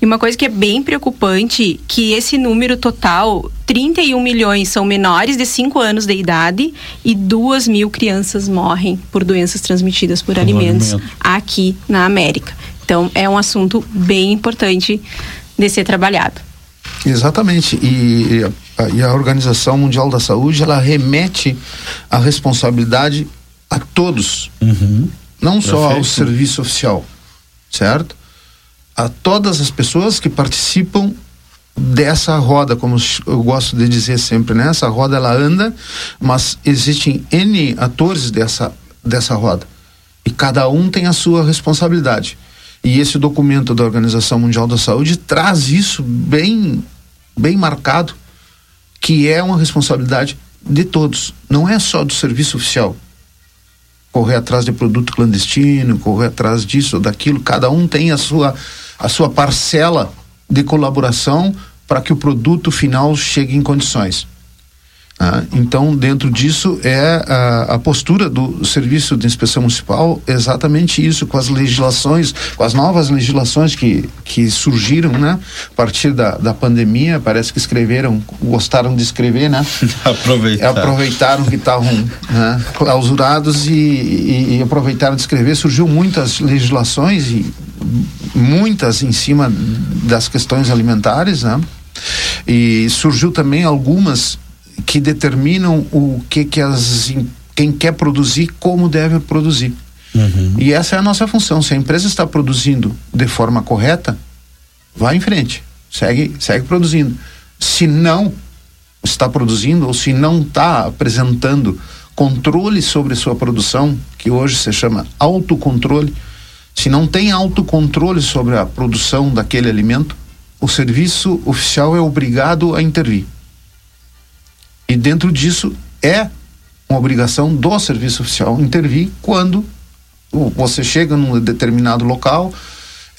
E uma coisa que é bem preocupante, que esse número total, 31 milhões são menores de 5 anos de idade e 2 mil crianças morrem por doenças transmitidas por, alimentos alimento. aqui na América. Então, é um assunto bem importante de ser trabalhado. Exatamente. E, e a Organização Mundial da Saúde, ela remete a responsabilidade a todos. Uhum. Não Perfeito. só ao serviço oficial, certo? A todas as pessoas que participam dessa roda, como eu gosto de dizer sempre, né? Essa roda ela anda, mas existem N atores dessa, dessa roda. E cada um tem a sua responsabilidade. E esse documento da Organização Mundial da Saúde traz isso bem, bem marcado, que é uma responsabilidade de todos, não é só do serviço oficial. Correr atrás de produto clandestino, correr atrás disso ou daquilo, cada um tem a sua, a sua parcela de colaboração para que o produto final chegue em condições. Ah, então, dentro disso é a, a, postura do Serviço de Inspeção Municipal exatamente isso, com as legislações, com as novas legislações que, que surgiram, né? A partir da, da pandemia, parece que escreveram, gostaram de escrever, né? Aproveitaram. Aproveitaram que estavam né, clausurados e, e, e aproveitaram de escrever. Surgiu muitas legislações e muitas em cima das questões alimentares, né? E surgiu também algumas que determinam o que que as quem quer produzir como deve produzir uhum. e essa é a nossa função se a empresa está produzindo de forma correta vá em frente segue segue produzindo se não está produzindo ou se não está apresentando controle sobre sua produção que hoje se chama autocontrole se não tem autocontrole sobre a produção daquele alimento o serviço oficial é obrigado a intervir. E dentro disso é uma obrigação do serviço oficial intervir quando você chega num determinado local,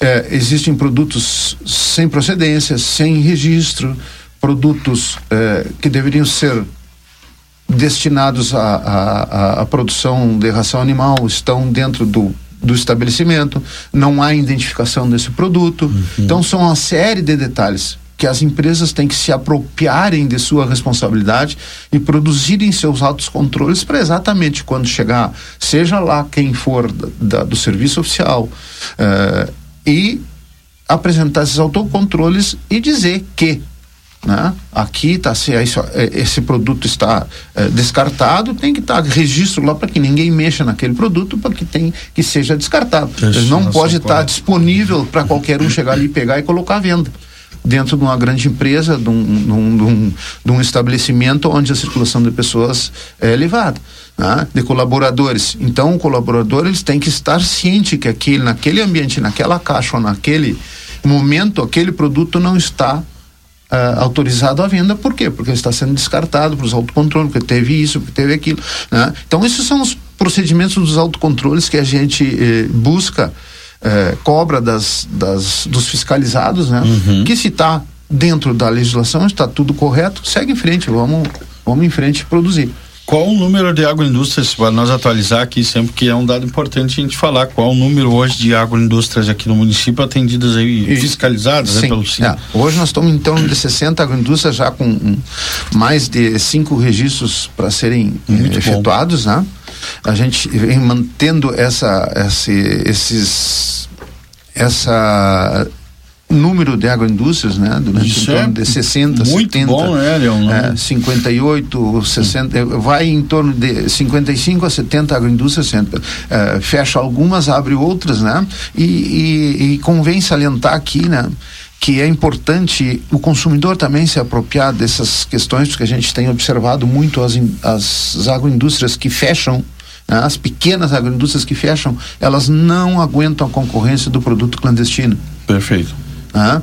é, existem produtos sem procedência, sem registro, produtos é, que deveriam ser destinados à, produção de ração animal estão dentro do, do estabelecimento, não há identificação desse produto. Uhum. Então, são uma série de detalhes que as empresas têm que se apropriarem de sua responsabilidade e produzirem seus altos controles para exatamente quando chegar, seja lá quem for da, da, do serviço oficial, uh, e apresentar esses autocontroles e dizer que né? Aqui tá se esse produto está é, descartado, tem que estar tá registro lá para que ninguém mexa naquele produto para que tem que seja descartado. Ele não pode estar tá disponível para qualquer um chegar ali pegar e colocar à venda dentro de uma grande empresa, de um, de um, de um, de um estabelecimento onde a circulação de pessoas é elevada. Né? de colaboradores. Então, o colaborador eles têm que estar ciente que aquele, naquele ambiente, naquela caixa ou naquele momento, aquele produto não está uh, autorizado à venda. Por quê? Porque está sendo descartado para os autocontroles, porque teve isso, porque teve aquilo. Né? Então, esses são os procedimentos dos autocontroles que a gente eh, busca é, cobra das, das, dos fiscalizados, né? Uhum. Que se está dentro da legislação, está tudo correto, segue em frente, vamos, vamos em frente produzir. Qual o número de agroindústrias, para nós atualizar aqui sempre, que é um dado importante a gente falar, qual o número hoje de agroindústrias aqui no município atendidas aí, fiscalizadas né, pelo CIN? É, hoje nós estamos em torno de 60 agroindústrias já com um, mais de cinco registros para serem eh, efetuados, bom. né? a gente vem mantendo essa, esse, esses, essa número de agroindústrias, né? Durante Isso em torno é de 60, muito 70. Bom, né, Leon? É, 58, 60, vai em torno de 55 a 70 agroindústrias, é, fecha algumas, abre outras, né? E, e, e convém salientar aqui, né? que é importante o consumidor também se apropriar dessas questões, porque a gente tem observado muito as, as agroindústrias que fecham, né? as pequenas agroindústrias que fecham, elas não aguentam a concorrência do produto clandestino. Perfeito.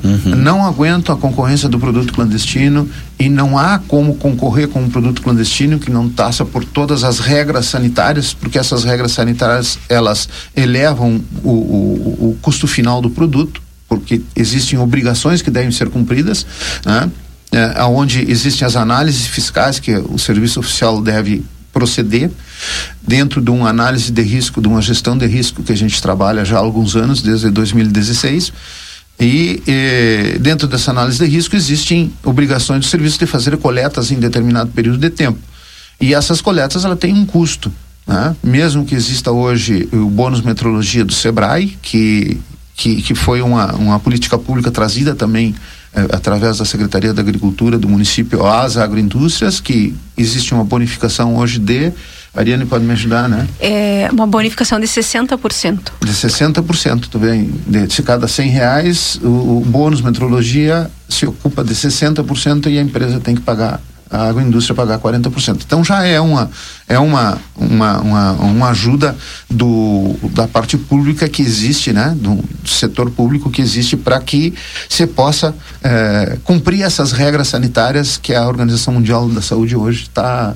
Uhum. Não aguentam a concorrência do produto clandestino e não há como concorrer com um produto clandestino que não passa por todas as regras sanitárias, porque essas regras sanitárias elas elevam o, o, o custo final do produto porque existem obrigações que devem ser cumpridas, né? É, onde existem as análises fiscais que o serviço oficial deve proceder dentro de uma análise de risco, de uma gestão de risco que a gente trabalha já há alguns anos, desde 2016. E eh, dentro dessa análise de risco existem obrigações do serviço de fazer coletas em determinado período de tempo. E essas coletas ela tem um custo. Né? Mesmo que exista hoje o bônus metrologia do Sebrae, que, que, que foi uma, uma política pública trazida também eh, através da Secretaria da Agricultura do município às agroindústrias, que existe uma bonificação hoje de Ariane pode me ajudar, né? É uma bonificação de 60%. De 60%, tu vem, de, de cada 100 reais, o, o bônus metrologia se ocupa de 60% e a empresa tem que pagar a agroindústria pagar 40%. Então já é uma é uma uma, uma, uma ajuda do da parte pública que existe, né, do, setor público que existe para que se possa é, cumprir essas regras sanitárias que a Organização Mundial da Saúde hoje está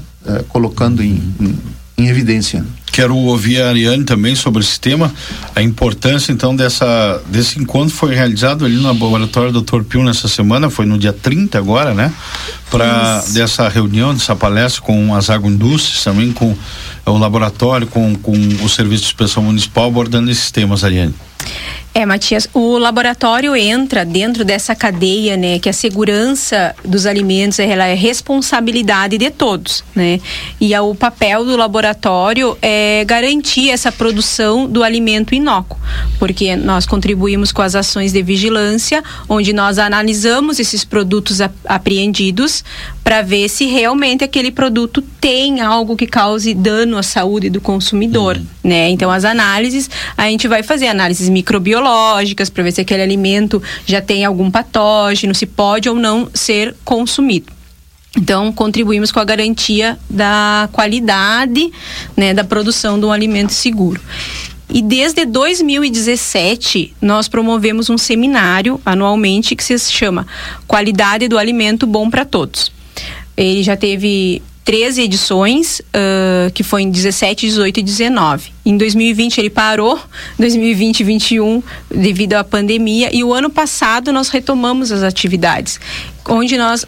colocando em, em, em evidência. Quero ouvir a Ariane também sobre esse tema, a importância então dessa desse encontro foi realizado ali no laboratório do Dr. Pio nessa semana, foi no dia 30 agora, né? Para dessa reunião, dessa palestra com as agroindústrias, também com o laboratório, com, com o Serviço de Inspeção Municipal abordando esses temas, Ariane. É, Matias, o laboratório entra dentro dessa cadeia, né, que a segurança dos alimentos ela é responsabilidade de todos, né? E a, o papel do laboratório é garantir essa produção do alimento inócuo, porque nós contribuímos com as ações de vigilância, onde nós analisamos esses produtos apreendidos para ver se realmente aquele produto tem algo que cause dano à saúde do consumidor, uhum. né? Então as análises, a gente vai fazer análises microbiológicas para ver se aquele alimento já tem algum patógeno, se pode ou não ser consumido. Então, contribuímos com a garantia da qualidade né, da produção de um alimento seguro. E desde 2017, nós promovemos um seminário anualmente que se chama Qualidade do Alimento Bom para Todos. Ele já teve 13 edições, uh, que foi em 17, 18 e 19. Em 2020 ele parou, 2020 e 2021 devido à pandemia e o ano passado nós retomamos as atividades, onde nós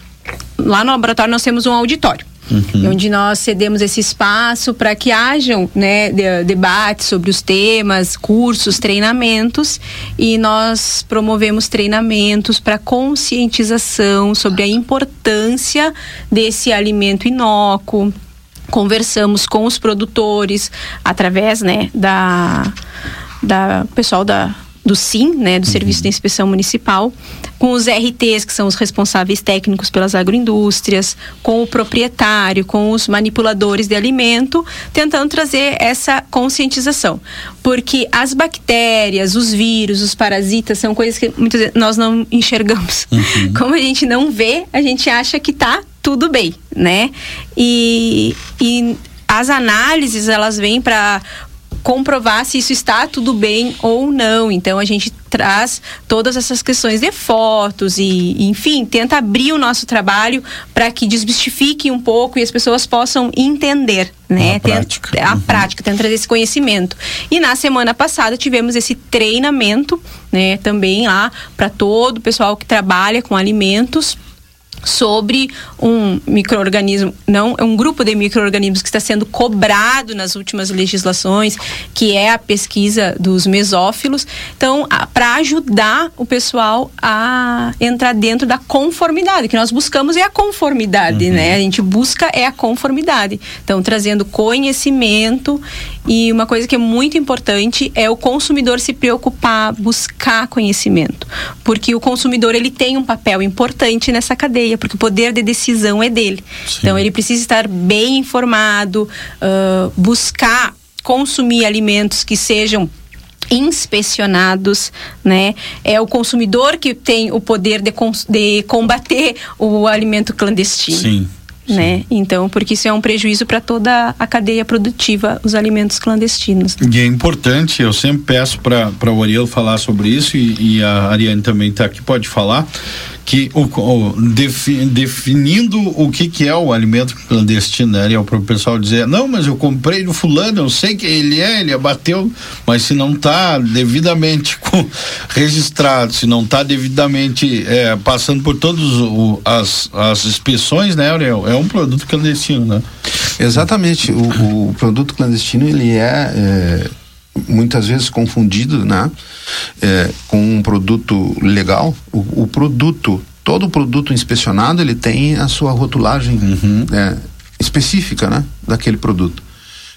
lá no laboratório nós temos um auditório. Uhum. onde nós cedemos esse espaço para que hajam né, de, debates sobre os temas, cursos, treinamentos e nós promovemos treinamentos para conscientização sobre a importância desse alimento inócuo. Conversamos com os produtores através né, da, da pessoal da do SIM, né, do uhum. Serviço de Inspeção Municipal, com os RTs, que são os responsáveis técnicos pelas agroindústrias, com o proprietário, com os manipuladores de alimento, tentando trazer essa conscientização. Porque as bactérias, os vírus, os parasitas são coisas que muitas vezes nós não enxergamos. Uhum. Como a gente não vê, a gente acha que tá tudo bem, né? E, e as análises elas vêm para comprovar se isso está tudo bem ou não. Então a gente traz todas essas questões de fotos e, enfim, tenta abrir o nosso trabalho para que desmistifique um pouco e as pessoas possam entender, né? A prática. Tenta, a uhum. prática, tenta trazer esse conhecimento. E na semana passada tivemos esse treinamento, né, também lá para todo o pessoal que trabalha com alimentos sobre um microorganismo, não é um grupo de microorganismos que está sendo cobrado nas últimas legislações, que é a pesquisa dos mesófilos. Então, para ajudar o pessoal a entrar dentro da conformidade, que nós buscamos é a conformidade, uhum. né? A gente busca é a conformidade. Então, trazendo conhecimento e uma coisa que é muito importante é o consumidor se preocupar, buscar conhecimento, porque o consumidor ele tem um papel importante nessa cadeia, porque o poder de decisão é dele. Sim. Então ele precisa estar bem informado, uh, buscar consumir alimentos que sejam inspecionados, né? É o consumidor que tem o poder de, de combater o alimento clandestino. Sim né? Então, porque isso é um prejuízo para toda a cadeia produtiva, os alimentos clandestinos. E é importante, eu sempre peço para o Ariel falar sobre isso e, e a Ariane também está aqui, pode falar que o, o defi, definindo o que que é o alimento clandestino, né? É para o pessoal dizer, não, mas eu comprei do fulano, eu sei que ele é, ele abateu, mas se não está devidamente com, registrado, se não está devidamente é, passando por todas as, as inspeções, né, Ariel? É um produto clandestino, né? Exatamente, o, o produto clandestino ele é, é muitas vezes confundido, né? É, com um produto legal, o, o, produto, todo produto inspecionado, ele tem a sua rotulagem uhum. é, específica, né, daquele produto.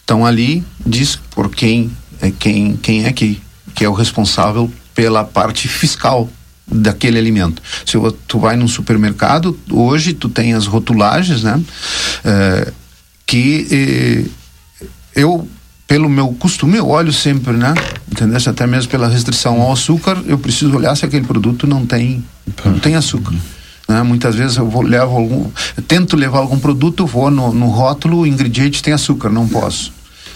Então ali diz por quem é quem quem é que que é o responsável pela parte fiscal daquele alimento. Se tu vai num supermercado, hoje tu tem as rotulagens, né? É, que eh, eu pelo meu costume eu olho sempre, né? Entendeu? Até mesmo pela restrição ao açúcar, eu preciso olhar se aquele produto não tem não tem açúcar. Né? Muitas vezes eu vou levo algum, eu tento levar algum produto, vou no, no rótulo, ingrediente tem açúcar, não posso.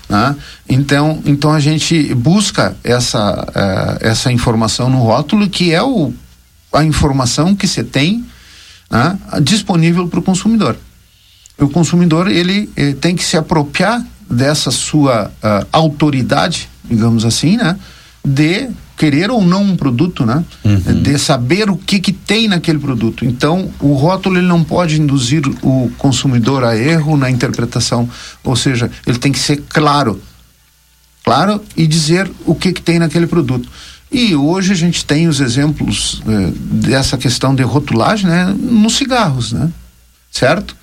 Né? Então, então a gente busca essa, uh, essa informação no rótulo, que é o, a informação que você tem né? disponível para o consumidor. O consumidor ele, ele, tem que se apropriar dessa sua uh, autoridade, digamos assim, né? de querer ou não um produto, né? Uhum. De saber o que que tem naquele produto. Então, o rótulo ele não pode induzir o consumidor a erro na interpretação, ou seja, ele tem que ser claro, claro e dizer o que que tem naquele produto. E hoje a gente tem os exemplos eh, dessa questão de rotulagem, né, nos cigarros, né? Certo?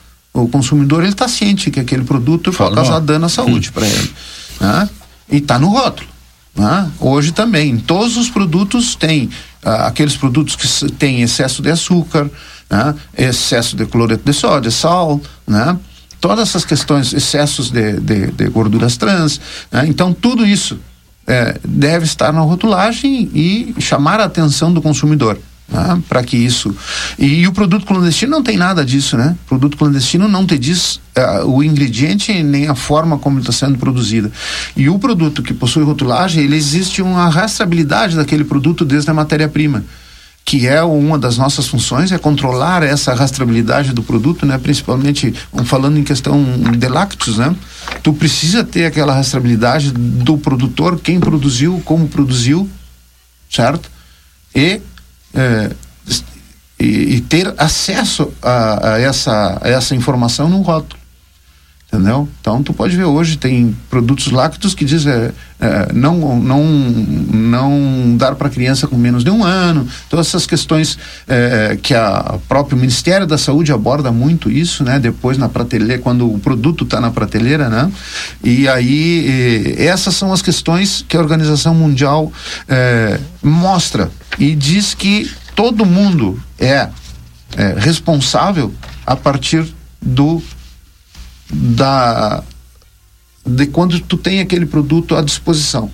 O consumidor ele está ciente que aquele produto pode causar dano à saúde hum. para ele, né? E está no rótulo. Né? Hoje também, todos os produtos têm ah, aqueles produtos que têm excesso de açúcar, né? excesso de cloreto de sódio, sal, né? todas essas questões, excessos de, de, de gorduras trans. Né? Então, tudo isso é, deve estar na rotulagem e chamar a atenção do consumidor. Né? Para que isso. E, e, o produto clandestino não tem nada disso, né? O produto clandestino não te diz uh, o ingrediente nem a forma como está sendo produzida. E o produto que possui rotulagem, ele existe uma rastreabilidade daquele produto desde a matéria-prima que é uma das nossas funções, é controlar essa rastreabilidade do produto, né? Principalmente falando em questão de lácteos, né? Tu precisa ter aquela rastreabilidade do produtor, quem produziu, como produziu, certo? E é, e, e, ter acesso a, a, essa, a essa informação no rótulo. Entendeu? Então tu pode ver hoje tem produtos lácteos que diz é, é, não não não dar para criança com menos de um ano. Todas essas questões é, que a próprio Ministério da Saúde aborda muito isso né? Depois na prateleira quando o produto está na prateleira né? E aí essas são as questões que a Organização Mundial é, mostra e diz que todo mundo é, é responsável a partir do da de quando tu tem aquele produto à disposição.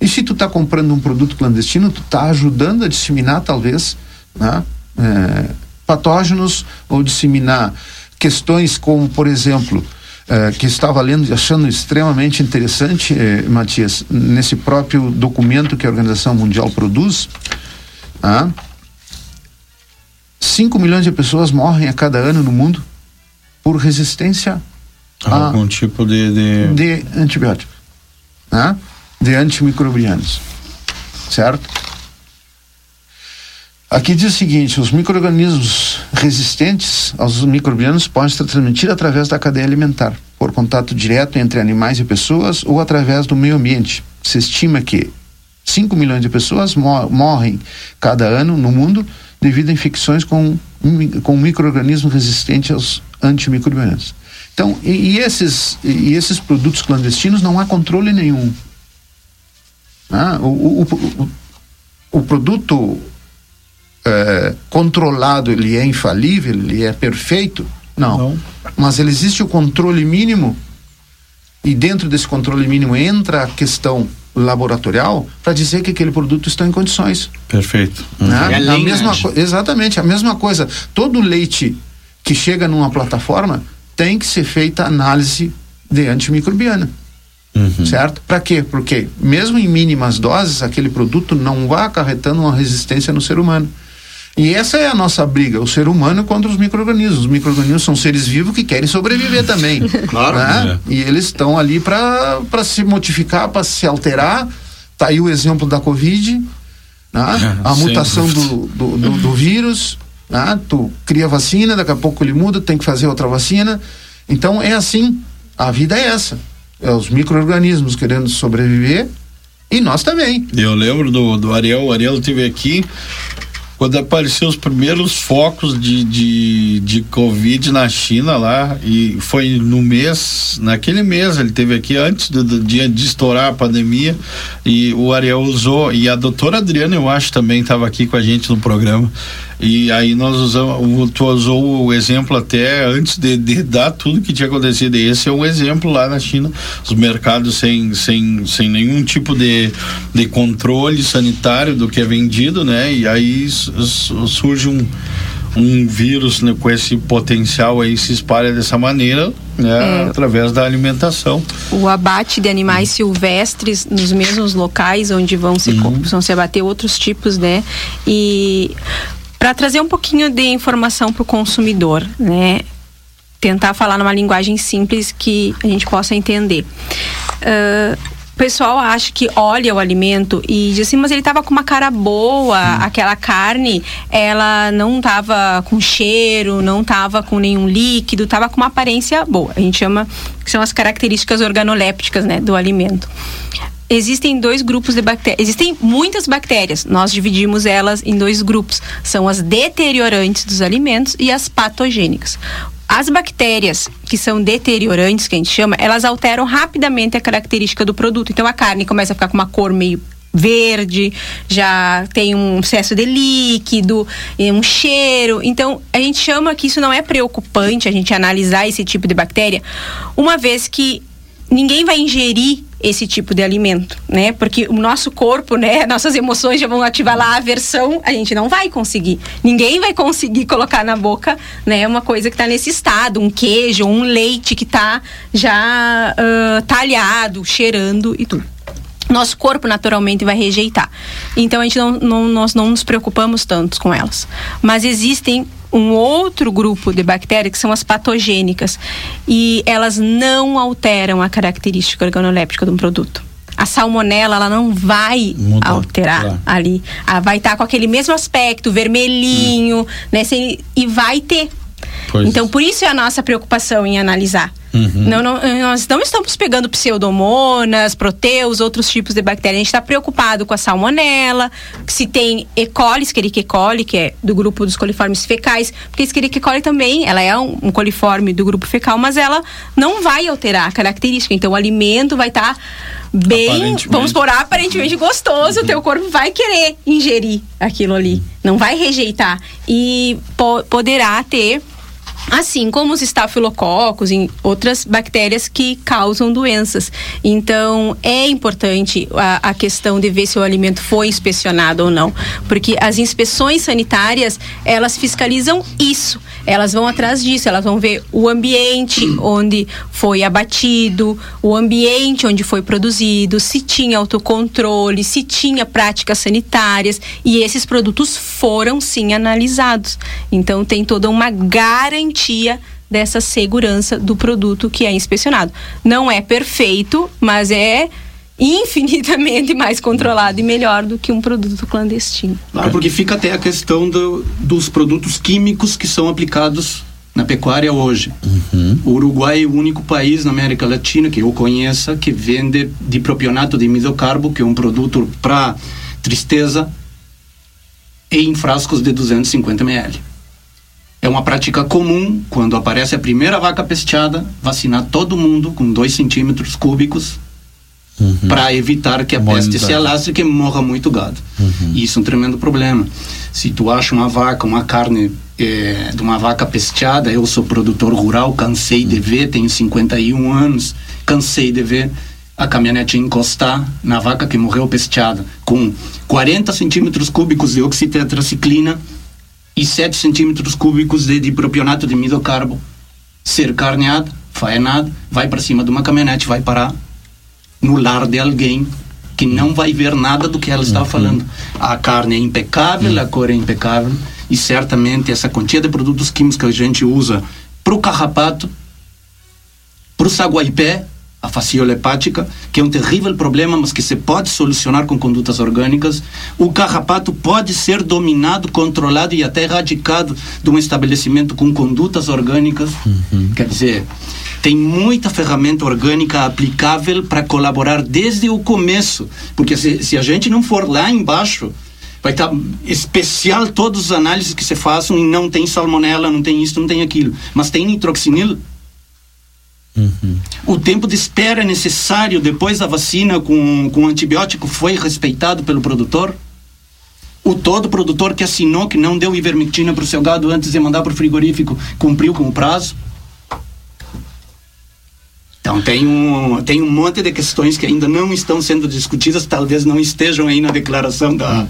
E se tu está comprando um produto clandestino, tu está ajudando a disseminar talvez né, é, patógenos ou disseminar questões como, por exemplo, é, que estava lendo e achando extremamente interessante, é, Matias, nesse próprio documento que a Organização Mundial produz, ah, 5 milhões de pessoas morrem a cada ano no mundo por resistência a algum tipo de, de... de antibiótico, né? de antimicrobianos, certo? Aqui diz o seguinte: os micro-organismos resistentes aos microbianos podem ser transmitidos através da cadeia alimentar, por contato direto entre animais e pessoas ou através do meio ambiente. Se estima que 5 milhões de pessoas morrem cada ano no mundo devido a infecções com, com micro-organismos resistentes aos antimicrobianos. Então, e, e, esses, e esses produtos clandestinos não há controle nenhum. Ah, o, o, o, o, produto é, controlado, ele é infalível, ele é perfeito? Não. não. Mas ele existe o controle mínimo e dentro desse controle mínimo entra a questão laboratorial para dizer que aquele produto está em condições. Perfeito. Né? É a mesma exatamente, a mesma coisa. Todo leite que chega numa plataforma tem que ser feita análise de antimicrobiana. Uhum. Certo? Para quê? Porque mesmo em mínimas doses, aquele produto não vai acarretando uma resistência no ser humano. E essa é a nossa briga, o ser humano contra os micro-organismos. Os micro-organismos são seres vivos que querem sobreviver também. claro. Né? É. E eles estão ali para se modificar, para se alterar. Tá aí o exemplo da Covid, né? a mutação do, do, do, do, vírus. Né? Tu cria vacina, daqui a pouco ele muda, tem que fazer outra vacina. Então é assim. A vida é essa. É os micro-organismos querendo sobreviver E nós também. Eu lembro do, do Ariel, o Ariel teve aqui quando apareceu os primeiros focos de, de, de Covid na China lá, e foi no mês, naquele mês, ele teve aqui antes do, do dia de estourar a pandemia, e o Ariel usou, e a doutora Adriana, eu acho, também estava aqui com a gente no programa. E aí nós usamos, tu usou o exemplo até antes de, de, dar tudo que tinha acontecido. E esse é um exemplo lá na China, os mercados sem, sem, sem nenhum tipo de, de controle sanitário do que é vendido, né? E aí surge um, um vírus né, com esse potencial aí se espalha dessa maneira, né, é. através da alimentação. O abate de animais silvestres nos mesmos locais onde vão se, uhum. vão se abater outros tipos, né? E para trazer um pouquinho de informação para o consumidor, né? Tentar falar numa linguagem simples que a gente possa entender. Uh, o pessoal acha que olha o alimento e diz assim, mas ele estava com uma cara boa, hum. aquela carne, ela não estava com cheiro, não estava com nenhum líquido, estava com uma aparência boa. A gente chama que são as características organolépticas, né, do alimento existem dois grupos de bactérias. Existem muitas bactérias. Nós dividimos elas em dois grupos. São as deteriorantes dos alimentos e as patogênicas. As bactérias que são deteriorantes, que a gente chama, elas alteram rapidamente a característica do produto. Então a carne começa a ficar com uma cor meio verde, já tem um excesso de líquido, um cheiro. Então, a gente chama que isso não é preocupante a gente analisar esse tipo de bactéria, uma vez que ninguém vai ingerir esse tipo de alimento, né? Porque o nosso corpo, né, nossas emoções já vão ativar lá a aversão, a gente não vai conseguir. Ninguém vai conseguir colocar na boca, né, uma coisa que está nesse estado, um queijo, um leite que está já uh, talhado, cheirando e tudo nosso corpo naturalmente vai rejeitar. Então a gente não, não, nós não nos preocupamos tanto com elas. Mas existem um outro grupo de bactérias que são as patogênicas e elas não alteram a característica organoléptica de um produto. A salmonela, ela não vai Mudar, alterar claro. ali. Ela vai estar com aquele mesmo aspecto, vermelhinho, hum. né? E vai ter. Pois. Então, por isso é a nossa preocupação em analisar. Uhum. Não, não, nós não estamos pegando pseudomonas, proteus, outros tipos de bactérias. A gente está preocupado com a salmonela, se tem E. coli, Escherichia coli, que é do grupo dos coliformes fecais, porque Escherichia coli também, ela é um, um, coliforme do grupo fecal, mas ela não vai alterar a característica. Então, o alimento vai estar tá bem, vamos por aparentemente gostoso, o teu corpo vai querer ingerir aquilo ali, não vai rejeitar e po poderá ter assim como os estafilococos e outras bactérias que causam doenças. Então, é importante a, a, questão de ver se o alimento foi inspecionado ou não, porque as inspeções sanitárias, elas fiscalizam isso. Elas vão atrás disso, elas vão ver o ambiente onde foi abatido, o ambiente onde foi produzido, se tinha autocontrole, se tinha práticas sanitárias, e esses produtos foram sim analisados. Então, tem toda uma garantia dessa segurança do produto que é inspecionado. Não é perfeito, mas é infinitamente mais controlado e melhor do que um produto clandestino. Claro, porque fica até a questão do, dos produtos químicos que são aplicados na pecuária hoje. Uhum. O Uruguai é o único país na América Latina que eu conheça que vende dipropionato de misocarbo, que é um produto para tristeza, em frascos de 250 ml. É uma prática comum, quando aparece a primeira vaca pesteada, vacinar todo mundo com 2 centímetros cúbicos uhum. para evitar que a peste se alastre e morra muito gado. Uhum. Isso é um tremendo problema. Se tu acha uma vaca, uma carne é, de uma vaca pesteada, eu sou produtor rural, cansei de ver, tenho 51 anos, cansei de ver a caminhonete encostar na vaca que morreu pesteada, com 40 centímetros cúbicos de oxitetraciclina e 7 centímetros cúbicos de dipropionato de midocarbo ser carneado, faenado, vai para cima de uma caminhonete, vai parar no lar de alguém que não vai ver nada do que ela está uhum. falando. A carne é impecável, uhum. a cor é impecável e certamente essa quantia de produtos químicos que a gente usa para o carrapato, para o saguaipé a fasciola hepática, que é um terrível problema, mas que se pode solucionar com condutas orgânicas. O carrapato pode ser dominado, controlado e até erradicado de um estabelecimento com condutas orgânicas. Uhum. Quer dizer, tem muita ferramenta orgânica aplicável para colaborar desde o começo. Porque se, se a gente não for lá embaixo, vai estar especial todas as análises que se façam e não tem salmonela, não tem isso, não tem aquilo. Mas tem nitroxinil. O tempo de espera necessário depois da vacina com, com antibiótico foi respeitado pelo produtor? O todo produtor que assinou que não deu ivermectina para o seu gado antes de mandar para o frigorífico cumpriu com o prazo? Então tem um, tem um monte de questões que ainda não estão sendo discutidas, talvez não estejam aí na declaração da,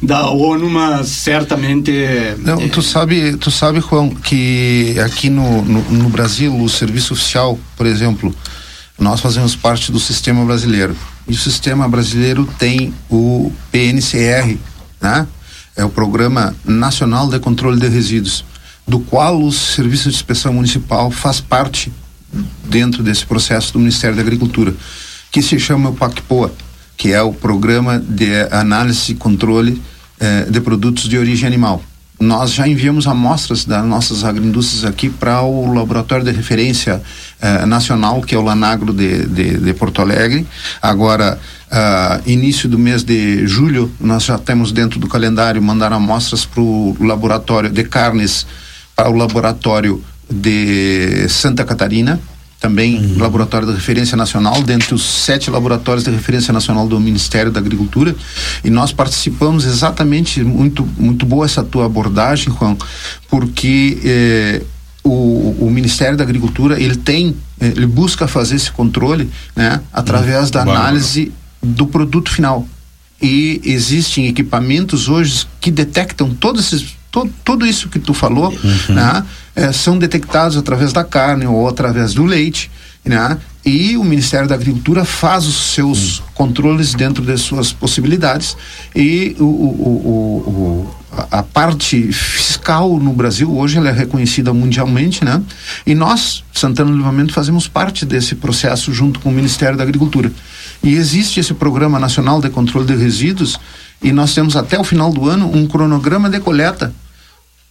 da ONU, mas certamente. Não, tu sabe, tu sabe, Juan, que aqui no, no, no Brasil, o serviço oficial, por exemplo, nós fazemos parte do sistema brasileiro. E o sistema brasileiro tem o PNCR, né? É o Programa Nacional de Controle de Resíduos, do qual o Serviço de Inspeção Municipal faz parte dentro desse processo do Ministério da Agricultura, que se chama o PACPOA, que é o Programa de Análise e Controle eh, de Produtos de Origem Animal. Nós já enviamos amostras das nossas agroindústrias aqui para o laboratório de referência eh, nacional, que é o Lanagro de, de, de Porto Alegre. Agora, ah, início do mês de julho, nós já temos dentro do calendário mandar amostras para o laboratório de carnes, para o laboratório de Santa Catarina, também laboratório de referência nacional, dentre os sete laboratórios de referência nacional do Ministério da Agricultura, e nós participamos exatamente, muito, muito boa essa tua abordagem, Juan, porque eh, o, o Ministério da Agricultura, ele tem, eh, ele busca fazer esse controle, né, através da bárbaro. análise do produto final. E existem equipamentos hoje que detectam todos esses to- tudo isso que tu falou, né, eh, são detectados através da carne ou através do leite, né, e o Ministério da Agricultura faz os seus controles dentro das suas possibilidades e o, o, o, a parte fiscal no Brasil hoje ela é reconhecida mundialmente, né? E nós, Santana do Livramento, fazemos parte desse processo junto com o Ministério da Agricultura. E existe esse Programa Nacional de Controle de Resíduos e nós temos até o final do ano um cronograma de coleta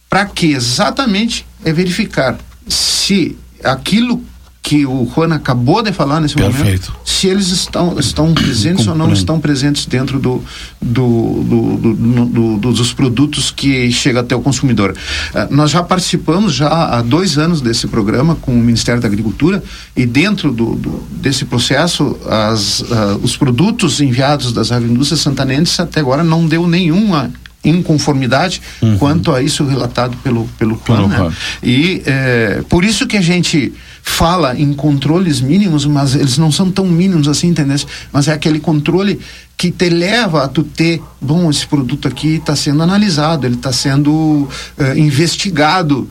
para que exatamente é verificar se aquilo que o Juan acabou de falar nesse Perfeito. momento, se eles estão, estão presentes ou não estão presentes dentro do, do, do, do- do- do- dos produtos que chega até o consumidor. Eh, nós já participamos já há dois anos desse programa com o Ministério da Agricultura e dentro do, desse processo as, ah, os produtos enviados das agroindústrias santanenses até agora não deu nenhuma inconformidade quanto a isso relatado pelo pelo plano, né? E é, por isso que a gente fala em controles mínimos, mas eles não são tão mínimos assim, entendeu? Mas é aquele controle que te leva a tu ter, bom, esse produto aqui está sendo analisado, ele está sendo eh, investigado,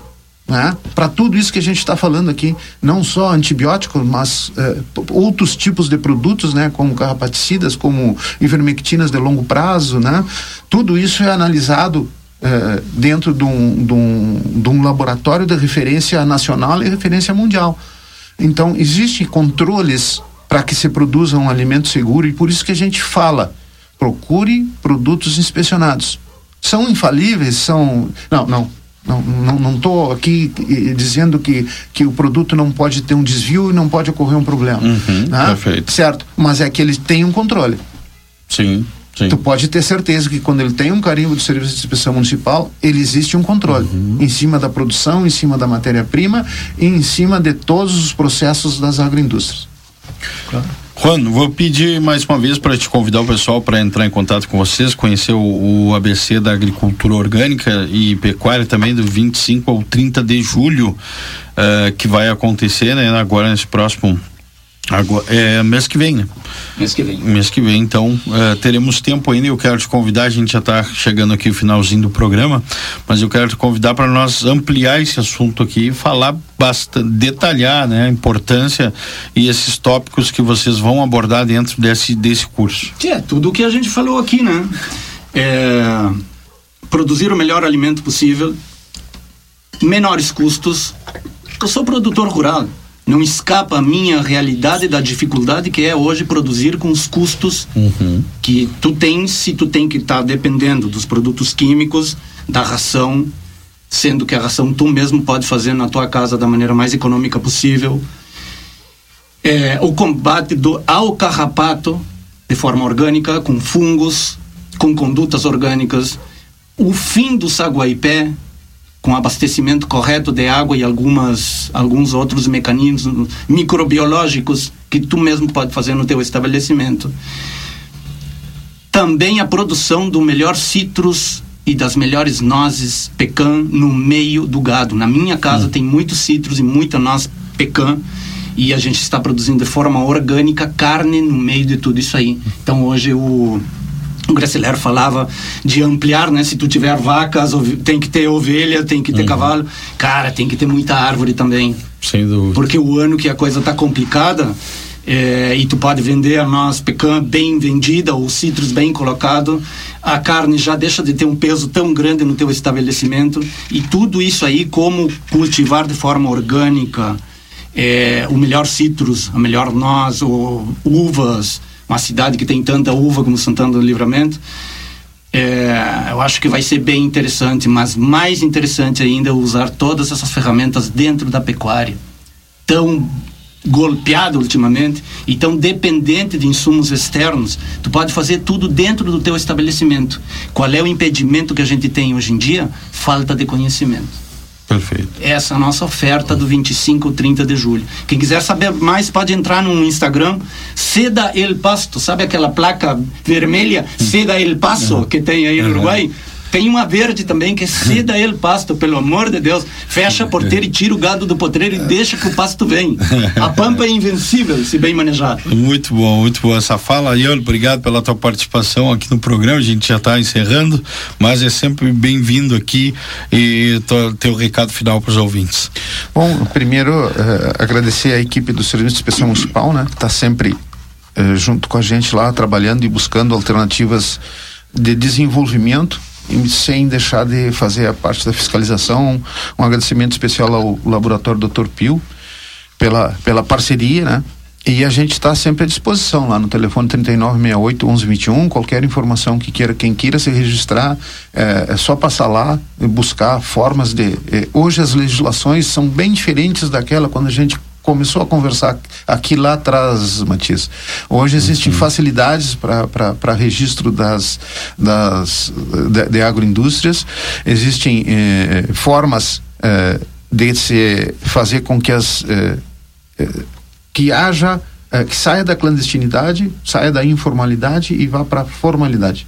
né? Para tudo isso que a gente está falando aqui, não só antibióticos, mas eh, outros tipos de produtos, né? Como carrapaticidas, como ivermectinas de longo prazo, né? Tudo isso é analisado eh, dentro de um, de, um, de um laboratório de referência nacional e referência mundial. Então, existem controles para que se produza um alimento seguro e por isso que a gente fala, procure produtos inspecionados. São infalíveis, são... Não, não. Não não não estou aqui eh, dizendo que, que o produto não pode ter um desvio e não pode ocorrer um problema. Uhum, né? perfeito. Certo, mas é que ele tem um controle. Sim, sim. Tu pode ter certeza que quando ele tem um carimbo do Serviço de Inspeção Municipal, ele existe um controle Uhum. em cima da produção, em cima da matéria-prima e em cima de todos os processos das agroindústrias. Juan, vou pedir mais uma vez para te convidar o pessoal para entrar em contato com vocês, conhecer o, o ABC da agricultura orgânica e pecuária também do 25 ao 30 de julho, eh, que vai acontecer né, agora nesse próximo. Agora, é mês que vem, né? Mês que vem. Mês que vem, então eh, teremos tempo ainda. Eu quero te convidar, a gente já está chegando aqui no finalzinho do programa, mas eu quero te convidar para nós ampliar esse assunto aqui e falar bastante, detalhar né, a importância e esses tópicos que vocês vão abordar dentro desse, desse curso. Que é tudo o que a gente falou aqui, né? É, produzir o melhor alimento possível, menores custos. Eu sou produtor rural. Não escapa a minha realidade da dificuldade que é hoje produzir com os custos Uhum. que tu tens se tu tem que estar dependendo dos produtos químicos, da ração, sendo que a ração tu mesmo pode fazer na tua casa da maneira mais econômica possível. É, o combate do, ao carrapato de forma orgânica, com fungos, com condutas orgânicas, o fim do saguaipé, com abastecimento correto de água e algumas alguns outros mecanismos microbiológicos que tu mesmo pode fazer no teu estabelecimento. Também a produção do melhor citrus e das melhores nozes pecan no meio do gado. Na minha casa tem muito citrus e muita noz pecan e a gente está produzindo de forma orgânica carne no meio de tudo isso aí. Então hoje o o Gracilero falava de ampliar, né? Se tu tiver vacas, tem que ter ovelha, tem que ter cavalo. Cara, tem que ter muita árvore também. Sem dúvida. Porque o ano que a coisa tá complicada é, e tu pode vender a noz pecan bem vendida ou citros bem colocado, a carne já deixa de ter um peso tão grande no teu estabelecimento e tudo isso aí como cultivar de forma orgânica é, o melhor citros, a melhor noz, ou uvas, uma cidade que tem tanta uva como Santana do Livramento. É, eu acho que vai ser bem interessante, mas mais interessante ainda é usar todas essas ferramentas dentro da pecuária. Tão golpeado ultimamente e tão dependente de insumos externos, tu pode fazer tudo dentro do teu estabelecimento. Qual é o impedimento que a gente tem hoje em dia? Falta de conhecimento. Perfeito. Essa é a nossa oferta do 25 ou 30 de julho. Quem quiser saber mais pode entrar no Instagram Seda El Pasto, sabe aquela placa vermelha Seda El Paso que tem aí no Uhum. Uruguai? Tem uma verde também que é Seda El Pasto, pelo amor de Deus. Fecha a porteira e tira o gado do potreiro e deixa que o pasto vem. A pampa é invencível se bem manejada. Muito bom, muito boa essa fala. E obrigado pela tua participação aqui no programa. A gente já está encerrando, mas é sempre bem-vindo aqui e teu recado final para os ouvintes. Bom, primeiro eh, agradecer a equipe do Serviço de Inspeção Municipal, né, que está sempre eh, junto com a gente lá, trabalhando e buscando alternativas de desenvolvimento sem deixar de fazer a parte da fiscalização. Um agradecimento especial ao laboratório Dr. Pio pela, pela parceria, né? E a gente está sempre à disposição lá no telefone 3968 1121. Qualquer informação que queira, quem queira se registrar, é, é só passar lá e buscar formas de. eh, hoje as legislações são bem diferentes daquela quando a gente começou a conversar aqui lá atrás, Matias. Hoje existem facilidades para registro das, das de, de agroindústrias, existem eh, formas eh, de se fazer com que as eh, eh, que haja eh, que saia da clandestinidade, saia da informalidade e vá para a formalidade.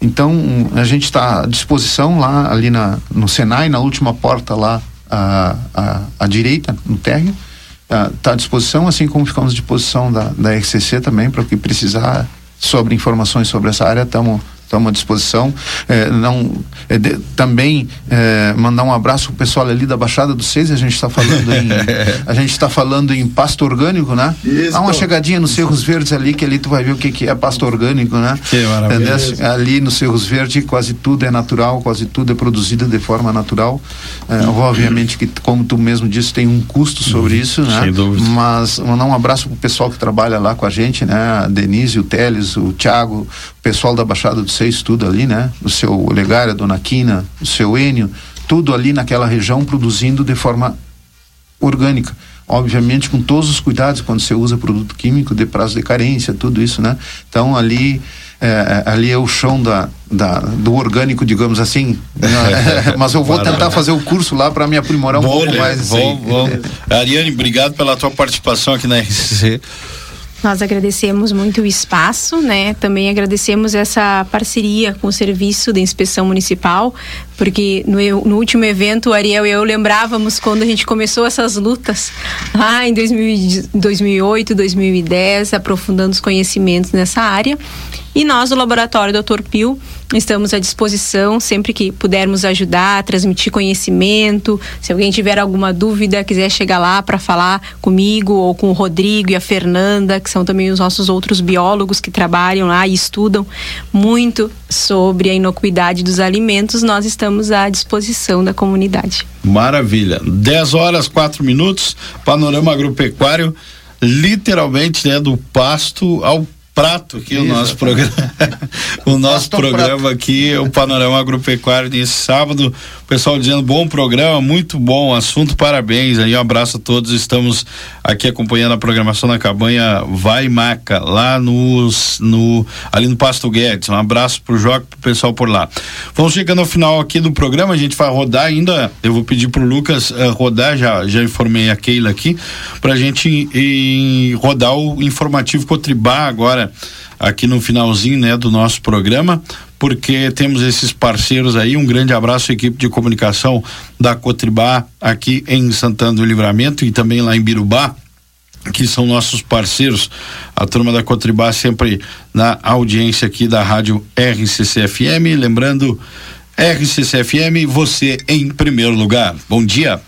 Então a gente está à disposição lá ali na, no Senai, na última porta lá à, à, à direita, no térreo. Está à disposição, assim como ficamos à disposição da, da RCC também, para o que precisar sobre informações sobre essa área, estamos estamos à disposição. É, não, é, de, também é, mandar um abraço pro pessoal ali da Baixada do Seis, a gente está falando em a gente está falando em pasto orgânico, né? Isso. Dá uma chegadinha nos Cerros Verdes ali, que ali tu vai ver o que, que é pasto orgânico, né? Que maravilha. Ali nos Cerros Verdes quase tudo é natural, quase tudo é produzido de forma natural. É, obviamente que, como tu mesmo disse, tem um custo sobre isso, né? Uhum. Sem dúvida. Mas mandar um abraço pro pessoal que trabalha lá com a gente, né? A Denise, o Teles, o Thiago, pessoal da Baixada do Seis, tudo ali, né? O seu Olegário, a Dona Quina, o seu Enio, tudo ali naquela região produzindo de forma orgânica. Obviamente com todos os cuidados quando você usa produto químico, de prazo de carência, tudo isso, né? Então ali é, ali é o chão da, da, do orgânico, digamos assim. Mas eu vou tentar fazer o curso lá para me aprimorar um pouco mais. Bom, bom. Ariane, obrigado pela tua participação aqui na RCC. Nós agradecemos muito o espaço, né? Também agradecemos essa parceria com o Serviço de Inspeção Municipal, porque no, no último evento, o Ariel e eu lembrávamos quando a gente começou essas lutas, lá em 2000 2008, 2010, aprofundando os conhecimentos nessa área. E nós do laboratório Dr. Pio estamos à disposição sempre que pudermos ajudar, transmitir conhecimento. Se alguém tiver alguma dúvida, quiser chegar lá para falar comigo ou com o Rodrigo e a Fernanda, que são também os nossos outros biólogos que trabalham lá e estudam muito sobre a inocuidade dos alimentos, nós estamos à disposição da comunidade. Maravilha. 10 horas, 4 minutos, panorama agropecuário, literalmente, né, do pasto ao prato aqui o nosso programa. O nosso programa aqui o panorama agropecuário desse sábado. O pessoal dizendo bom programa muito bom assunto parabéns aí um abraço a todos. Estamos aqui acompanhando a programação na cabanha Vai Maca lá nos no ali no Pasto Guedes. Um abraço pro Joca pro pessoal por lá. Vamos chegando ao final aqui do programa a gente vai rodar ainda eu vou pedir pro Lucas uh, rodar já já informei a Keila aqui pra gente em, rodar o informativo Cotribá agora aqui no finalzinho, né, do nosso programa, porque temos esses parceiros aí. Um grande abraço à equipe de comunicação da Cotribá aqui em Santana do Livramento e também lá em Birubá que são nossos parceiros, a turma da Cotribá sempre na audiência aqui da rádio RCCFM, lembrando RCCFM, você em primeiro lugar. Bom dia.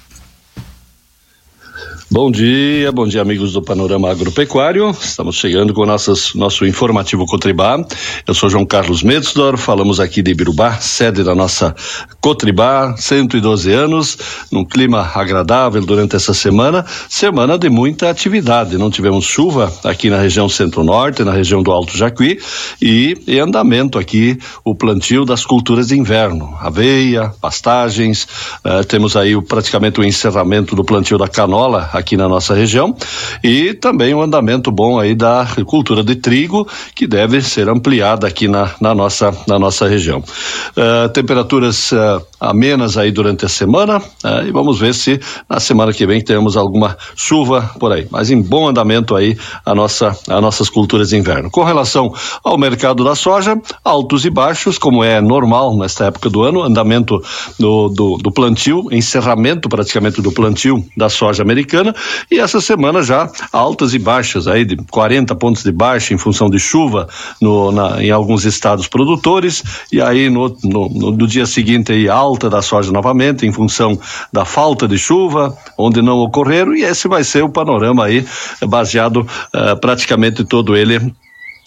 Bom dia, bom dia amigos do Panorama Agropecuário. Estamos chegando com nossas, nosso informativo Cotribá. Eu sou João Carlos Medsdor, falamos aqui de Ibirubá, sede da nossa Cotribá, 112 anos, num clima agradável durante essa semana, semana de muita atividade. Não tivemos chuva aqui na região centro-norte, na região do Alto Jacuí e em andamento aqui o plantio das culturas de inverno, aveia, pastagens, eh, temos aí o, praticamente o encerramento do plantio da canola aqui na nossa região e também um andamento bom aí da cultura de trigo que deve ser ampliada aqui na, na nossa na nossa região. Uh, temperaturas uh, amenas aí durante a semana uh, e vamos ver se na semana que vem temos alguma chuva por aí, mas em bom andamento aí a nossa as nossas culturas de inverno. Com relação ao mercado da soja, altos e baixos, como é normal nesta época do ano, andamento do, do, do plantio, encerramento praticamente do plantio da soja americana e essa semana já altas e baixas aí de 40 pontos de baixa em função de chuva no, na, em alguns estados produtores e aí no, no, no, no dia seguinte aí alta da soja novamente em função da falta de chuva onde não ocorreram e esse vai ser o panorama aí baseado uh, praticamente todo ele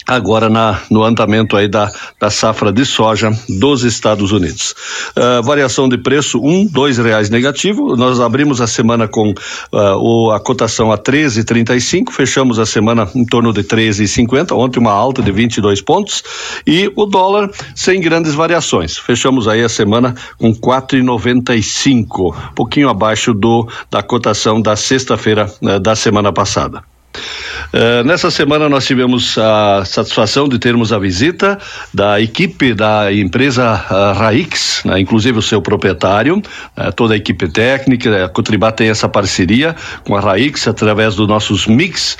agora na, no andamento aí da, da safra de soja dos Estados Unidos. Uh, variação de preço um, dois reais negativo. Nós abrimos a semana com uh, o, a cotação a 13,35, fechamos a semana em torno de 13,50. Ontem uma alta de 22 pontos e o dólar sem grandes variações. Fechamos aí a semana com 4,95, pouquinho abaixo do da cotação da sexta-feira uh, da semana passada. Uh, nessa semana nós tivemos a satisfação de termos a visita da equipe da empresa uh, Raix, né, inclusive o seu proprietário, uh, toda a equipe técnica, a Cotribá tem essa parceria com a Raix através dos nossos mix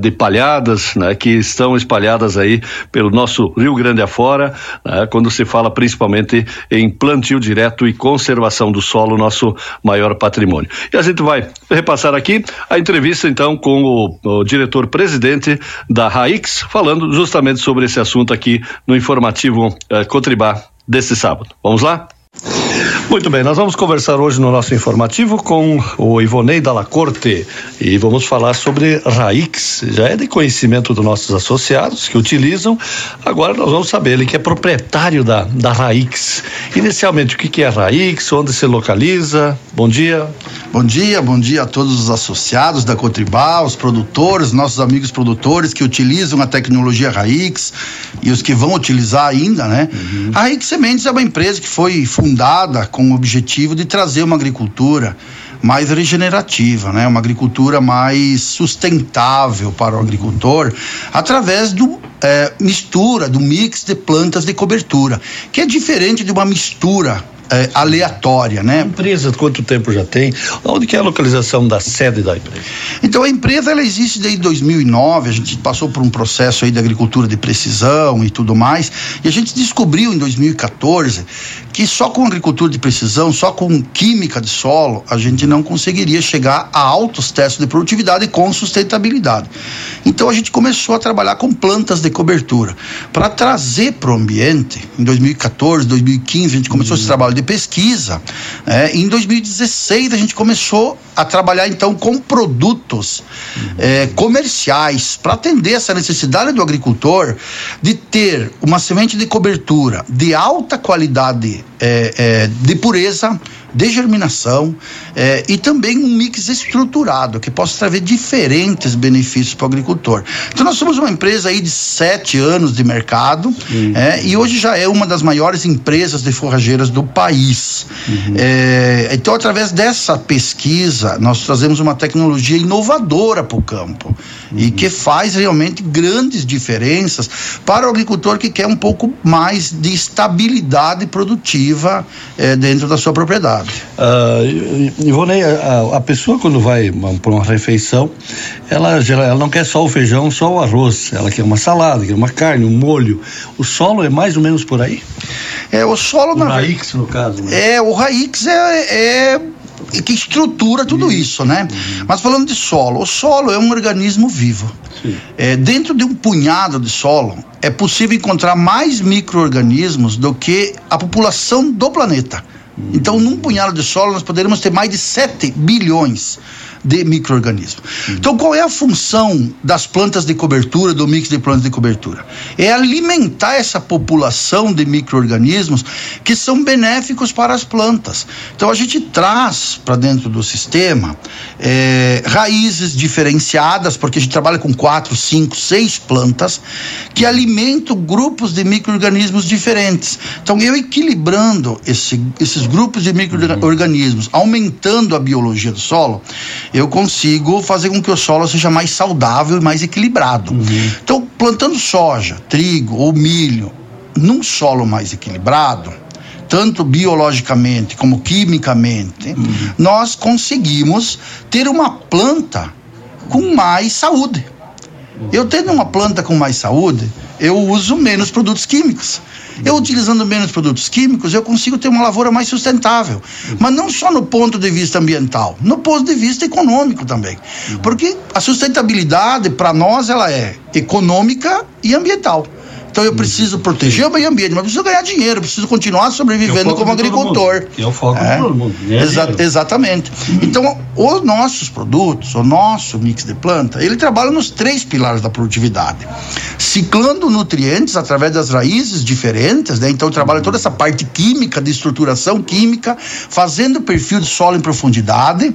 de palhadas, né, que estão espalhadas aí pelo nosso Rio Grande afora, né, quando se fala principalmente em plantio direto e conservação do solo, nosso maior patrimônio. E a gente vai repassar aqui a entrevista então com o o, diretor-presidente da Raix, falando justamente sobre esse assunto aqui no informativo eh, Cotribá desse sábado. Vamos lá? Muito bem, nós vamos conversar hoje no nosso informativo com o Ivonei Dalla Corte e vamos falar sobre Raix. Já é de conhecimento dos nossos associados que utilizam. Agora nós vamos saber, ele que é proprietário da, da Raix. Inicialmente, o que, que é Raix, onde se localiza? Bom dia. Bom dia, bom dia a todos os associados da Cotribal, os produtores, nossos amigos produtores que utilizam a tecnologia Raix e os que vão utilizar ainda, né? Uhum. A Raix Sementes é uma empresa que foi fundada com o objetivo de trazer uma agricultura mais regenerativa, né? Uma agricultura mais sustentável para o agricultor através do é, mistura, do mix de plantas de cobertura, que é diferente de uma mistura é, aleatória, né? A empresa, quanto tempo já tem? Onde que é a localização da sede da empresa? Então a empresa ela existe desde 2009, a gente passou por um processo aí de agricultura de precisão e tudo mais, e a gente descobriu em 2014 que só com agricultura de precisão, só com química de solo, a gente não conseguiria chegar a altos testes de produtividade com sustentabilidade. Então a gente começou a trabalhar com plantas de cobertura para trazer para o ambiente. Em 2014, 2015 a gente começou esse trabalho de pesquisa. É, em 2016 a gente começou a trabalhar então com produtos é, comerciais para atender essa necessidade do agricultor de ter uma semente de cobertura de alta qualidade é, de pureza, de germinação é, e também um mix estruturado que possa trazer diferentes benefícios para o agricultor. Então nós somos uma empresa aí de sete anos de mercado é, e hoje já é uma das maiores empresas de forrageiras do país. É, então através dessa pesquisa nós trazemos uma tecnologia inovadora para o campo e que faz realmente grandes diferenças para o agricultor que quer um pouco mais de estabilidade produtiva dentro da sua propriedade. Uh, Ivonei, a, a pessoa quando vai para uma refeição, ela, ela não quer só o feijão, só o arroz. Ela quer uma salada, quer uma carne, um molho. O solo é mais ou menos por aí? É, o solo O na Raix, no caso. né? É, o Raix é, é que estrutura tudo isso, né? Mas falando de solo, o solo é um organismo vivo. É, dentro de um punhado de solo, é possível encontrar mais micro-organismos do que a população do planeta. Então, num punhado de solo, nós poderíamos ter mais de 7 bilhões de micro-organismos. Então, qual é a função das plantas de cobertura, do mix de plantas de cobertura? É alimentar essa população de micro-organismos que são benéficos para as plantas. Então, a gente traz para dentro do sistema eh, raízes diferenciadas, porque a gente trabalha com quatro, cinco, seis plantas que alimentam grupos de micro-organismos diferentes. Então, eu equilibrando esse- esses grupos de micro-organismos, aumentando a biologia do solo, eu consigo fazer com que o solo seja mais saudável e mais equilibrado. Então, plantando soja, trigo ou milho num solo mais equilibrado, tanto biologicamente como quimicamente, nós conseguimos ter uma planta com mais saúde. Eu tendo uma planta com mais saúde, eu uso menos produtos químicos. Eu utilizando menos produtos químicos, eu consigo ter uma lavoura mais sustentável. Mas não só no ponto de vista ambiental, no ponto de vista econômico também. Porque a sustentabilidade, para nós, ela é econômica e ambiental. Então eu preciso proteger o meio ambiente, mas preciso ganhar dinheiro, preciso continuar sobrevivendo como de agricultor. é o foco de É. todo mundo, ganhar Exa- dinheiro. Exatamente. Então, os nossos produtos, o nosso mix de planta, ele trabalha nos três pilares da produtividade. Ciclando nutrientes através das raízes diferentes, né? Então, trabalha toda essa parte química, de estruturação química, fazendo perfil de solo em profundidade.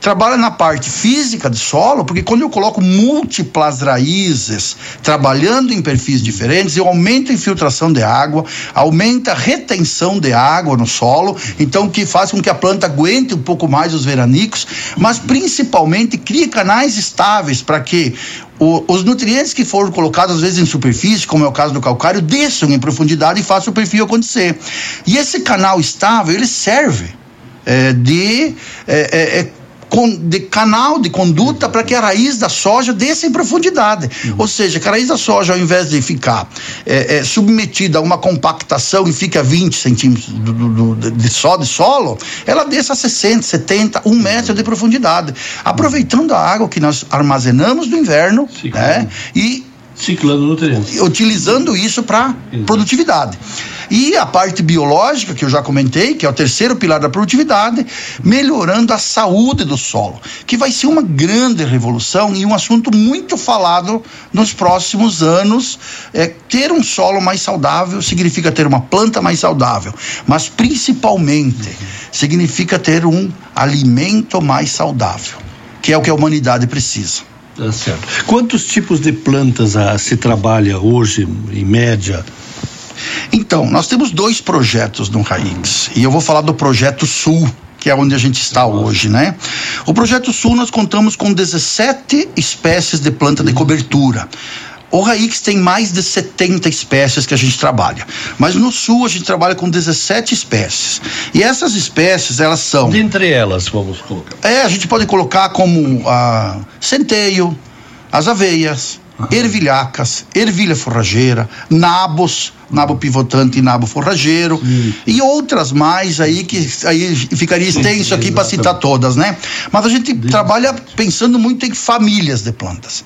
Trabalha na parte física de solo, porque quando eu coloco múltiplas raízes trabalhando em perfis diferentes, eu aumento a infiltração de água, aumenta a retenção de água no solo, então que faz com que a planta aguente um pouco mais os veranicos, mas principalmente cria canais estáveis para que o- os nutrientes que foram colocados às vezes em superfície, como é o caso do calcário, desçam em profundidade e façam o perfil acontecer. E esse canal estável, ele serve é, de, é, é, de canal de conduta para que a raiz da soja desça em profundidade. Ou seja, que a raiz da soja, ao invés de ficar é, é, submetida a uma compactação e fica a 20 centímetros do, do- do- de, só de solo, ela desça a 60, 70, um metro de profundidade, aproveitando a água que nós armazenamos do inverno né, e ciclando nutrientes. Utilizando isso para produtividade. E a parte biológica, que eu já comentei, que é o terceiro pilar da produtividade, melhorando a saúde do solo, que vai ser uma grande revolução e um assunto muito falado nos próximos anos. É, ter um solo mais saudável significa ter uma planta mais saudável, mas principalmente significa ter um alimento mais saudável, que é o que a humanidade precisa. Tá certo. Quantos tipos de plantas ah, se trabalha hoje, em média? Então, nós temos dois projetos no Raix. E eu vou falar do projeto Sul, que é onde a gente está hoje, né? O projeto Sul nós contamos com 17 espécies de planta de cobertura. O Raix tem mais de 70 espécies que a gente trabalha. Mas no sul a gente trabalha com 17 espécies. E essas espécies, elas são. Dentre elas, vamos colocar. É, a gente pode colocar como ah, centeio, as aveias, ervilhacas, ervilha forrageira, nabos, nabo pivotante e nabo forrageiro e outras mais aí que aí ficaria extenso aqui para citar todas, né? Mas a gente trabalha pensando muito em famílias de plantas,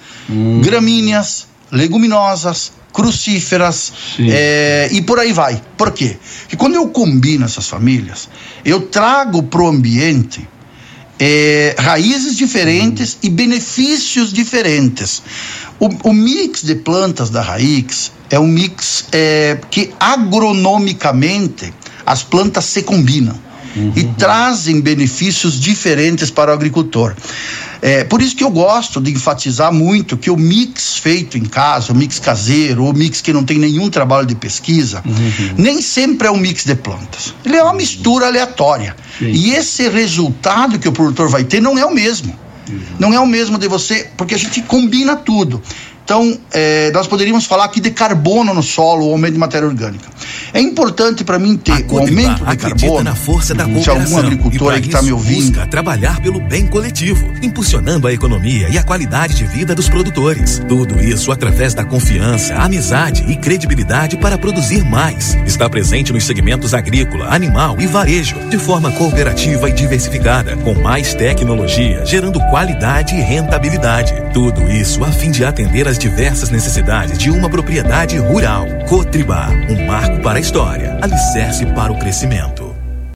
gramíneas, leguminosas, crucíferas é, e por aí vai. Por quê? Porque quando eu combino essas famílias, eu trago para o ambiente é, raízes diferentes e benefícios diferentes. O, o, mix de plantas da raiz é um mix é, que agronomicamente as plantas se combinam uhum. e trazem benefícios diferentes para o agricultor. É, por isso que eu gosto de enfatizar muito que o mix feito em casa, o mix caseiro, o mix que não tem nenhum trabalho de pesquisa, uhum. nem sempre é um mix de plantas. Ele é uma mistura aleatória. Sim. E esse resultado que o produtor vai ter não é o mesmo. Não é o mesmo de você, porque a gente combina tudo. Então, é, nós poderíamos falar aqui de carbono no solo, o aumento de matéria orgânica. É importante para mim ter o aumento de carbono. na força da se algum agricultor aí que está me ouvindo. Busca trabalhar pelo bem coletivo, impulsionando a economia e a qualidade de vida dos produtores. Tudo isso através da confiança, amizade e credibilidade para produzir mais. Está presente nos segmentos agrícola, animal e varejo, de forma cooperativa e diversificada, com mais tecnologia, gerando qualidade e rentabilidade. Tudo isso a fim de atender as as diversas necessidades de uma propriedade rural. Cotribá, um marco para a história, alicerce para o crescimento.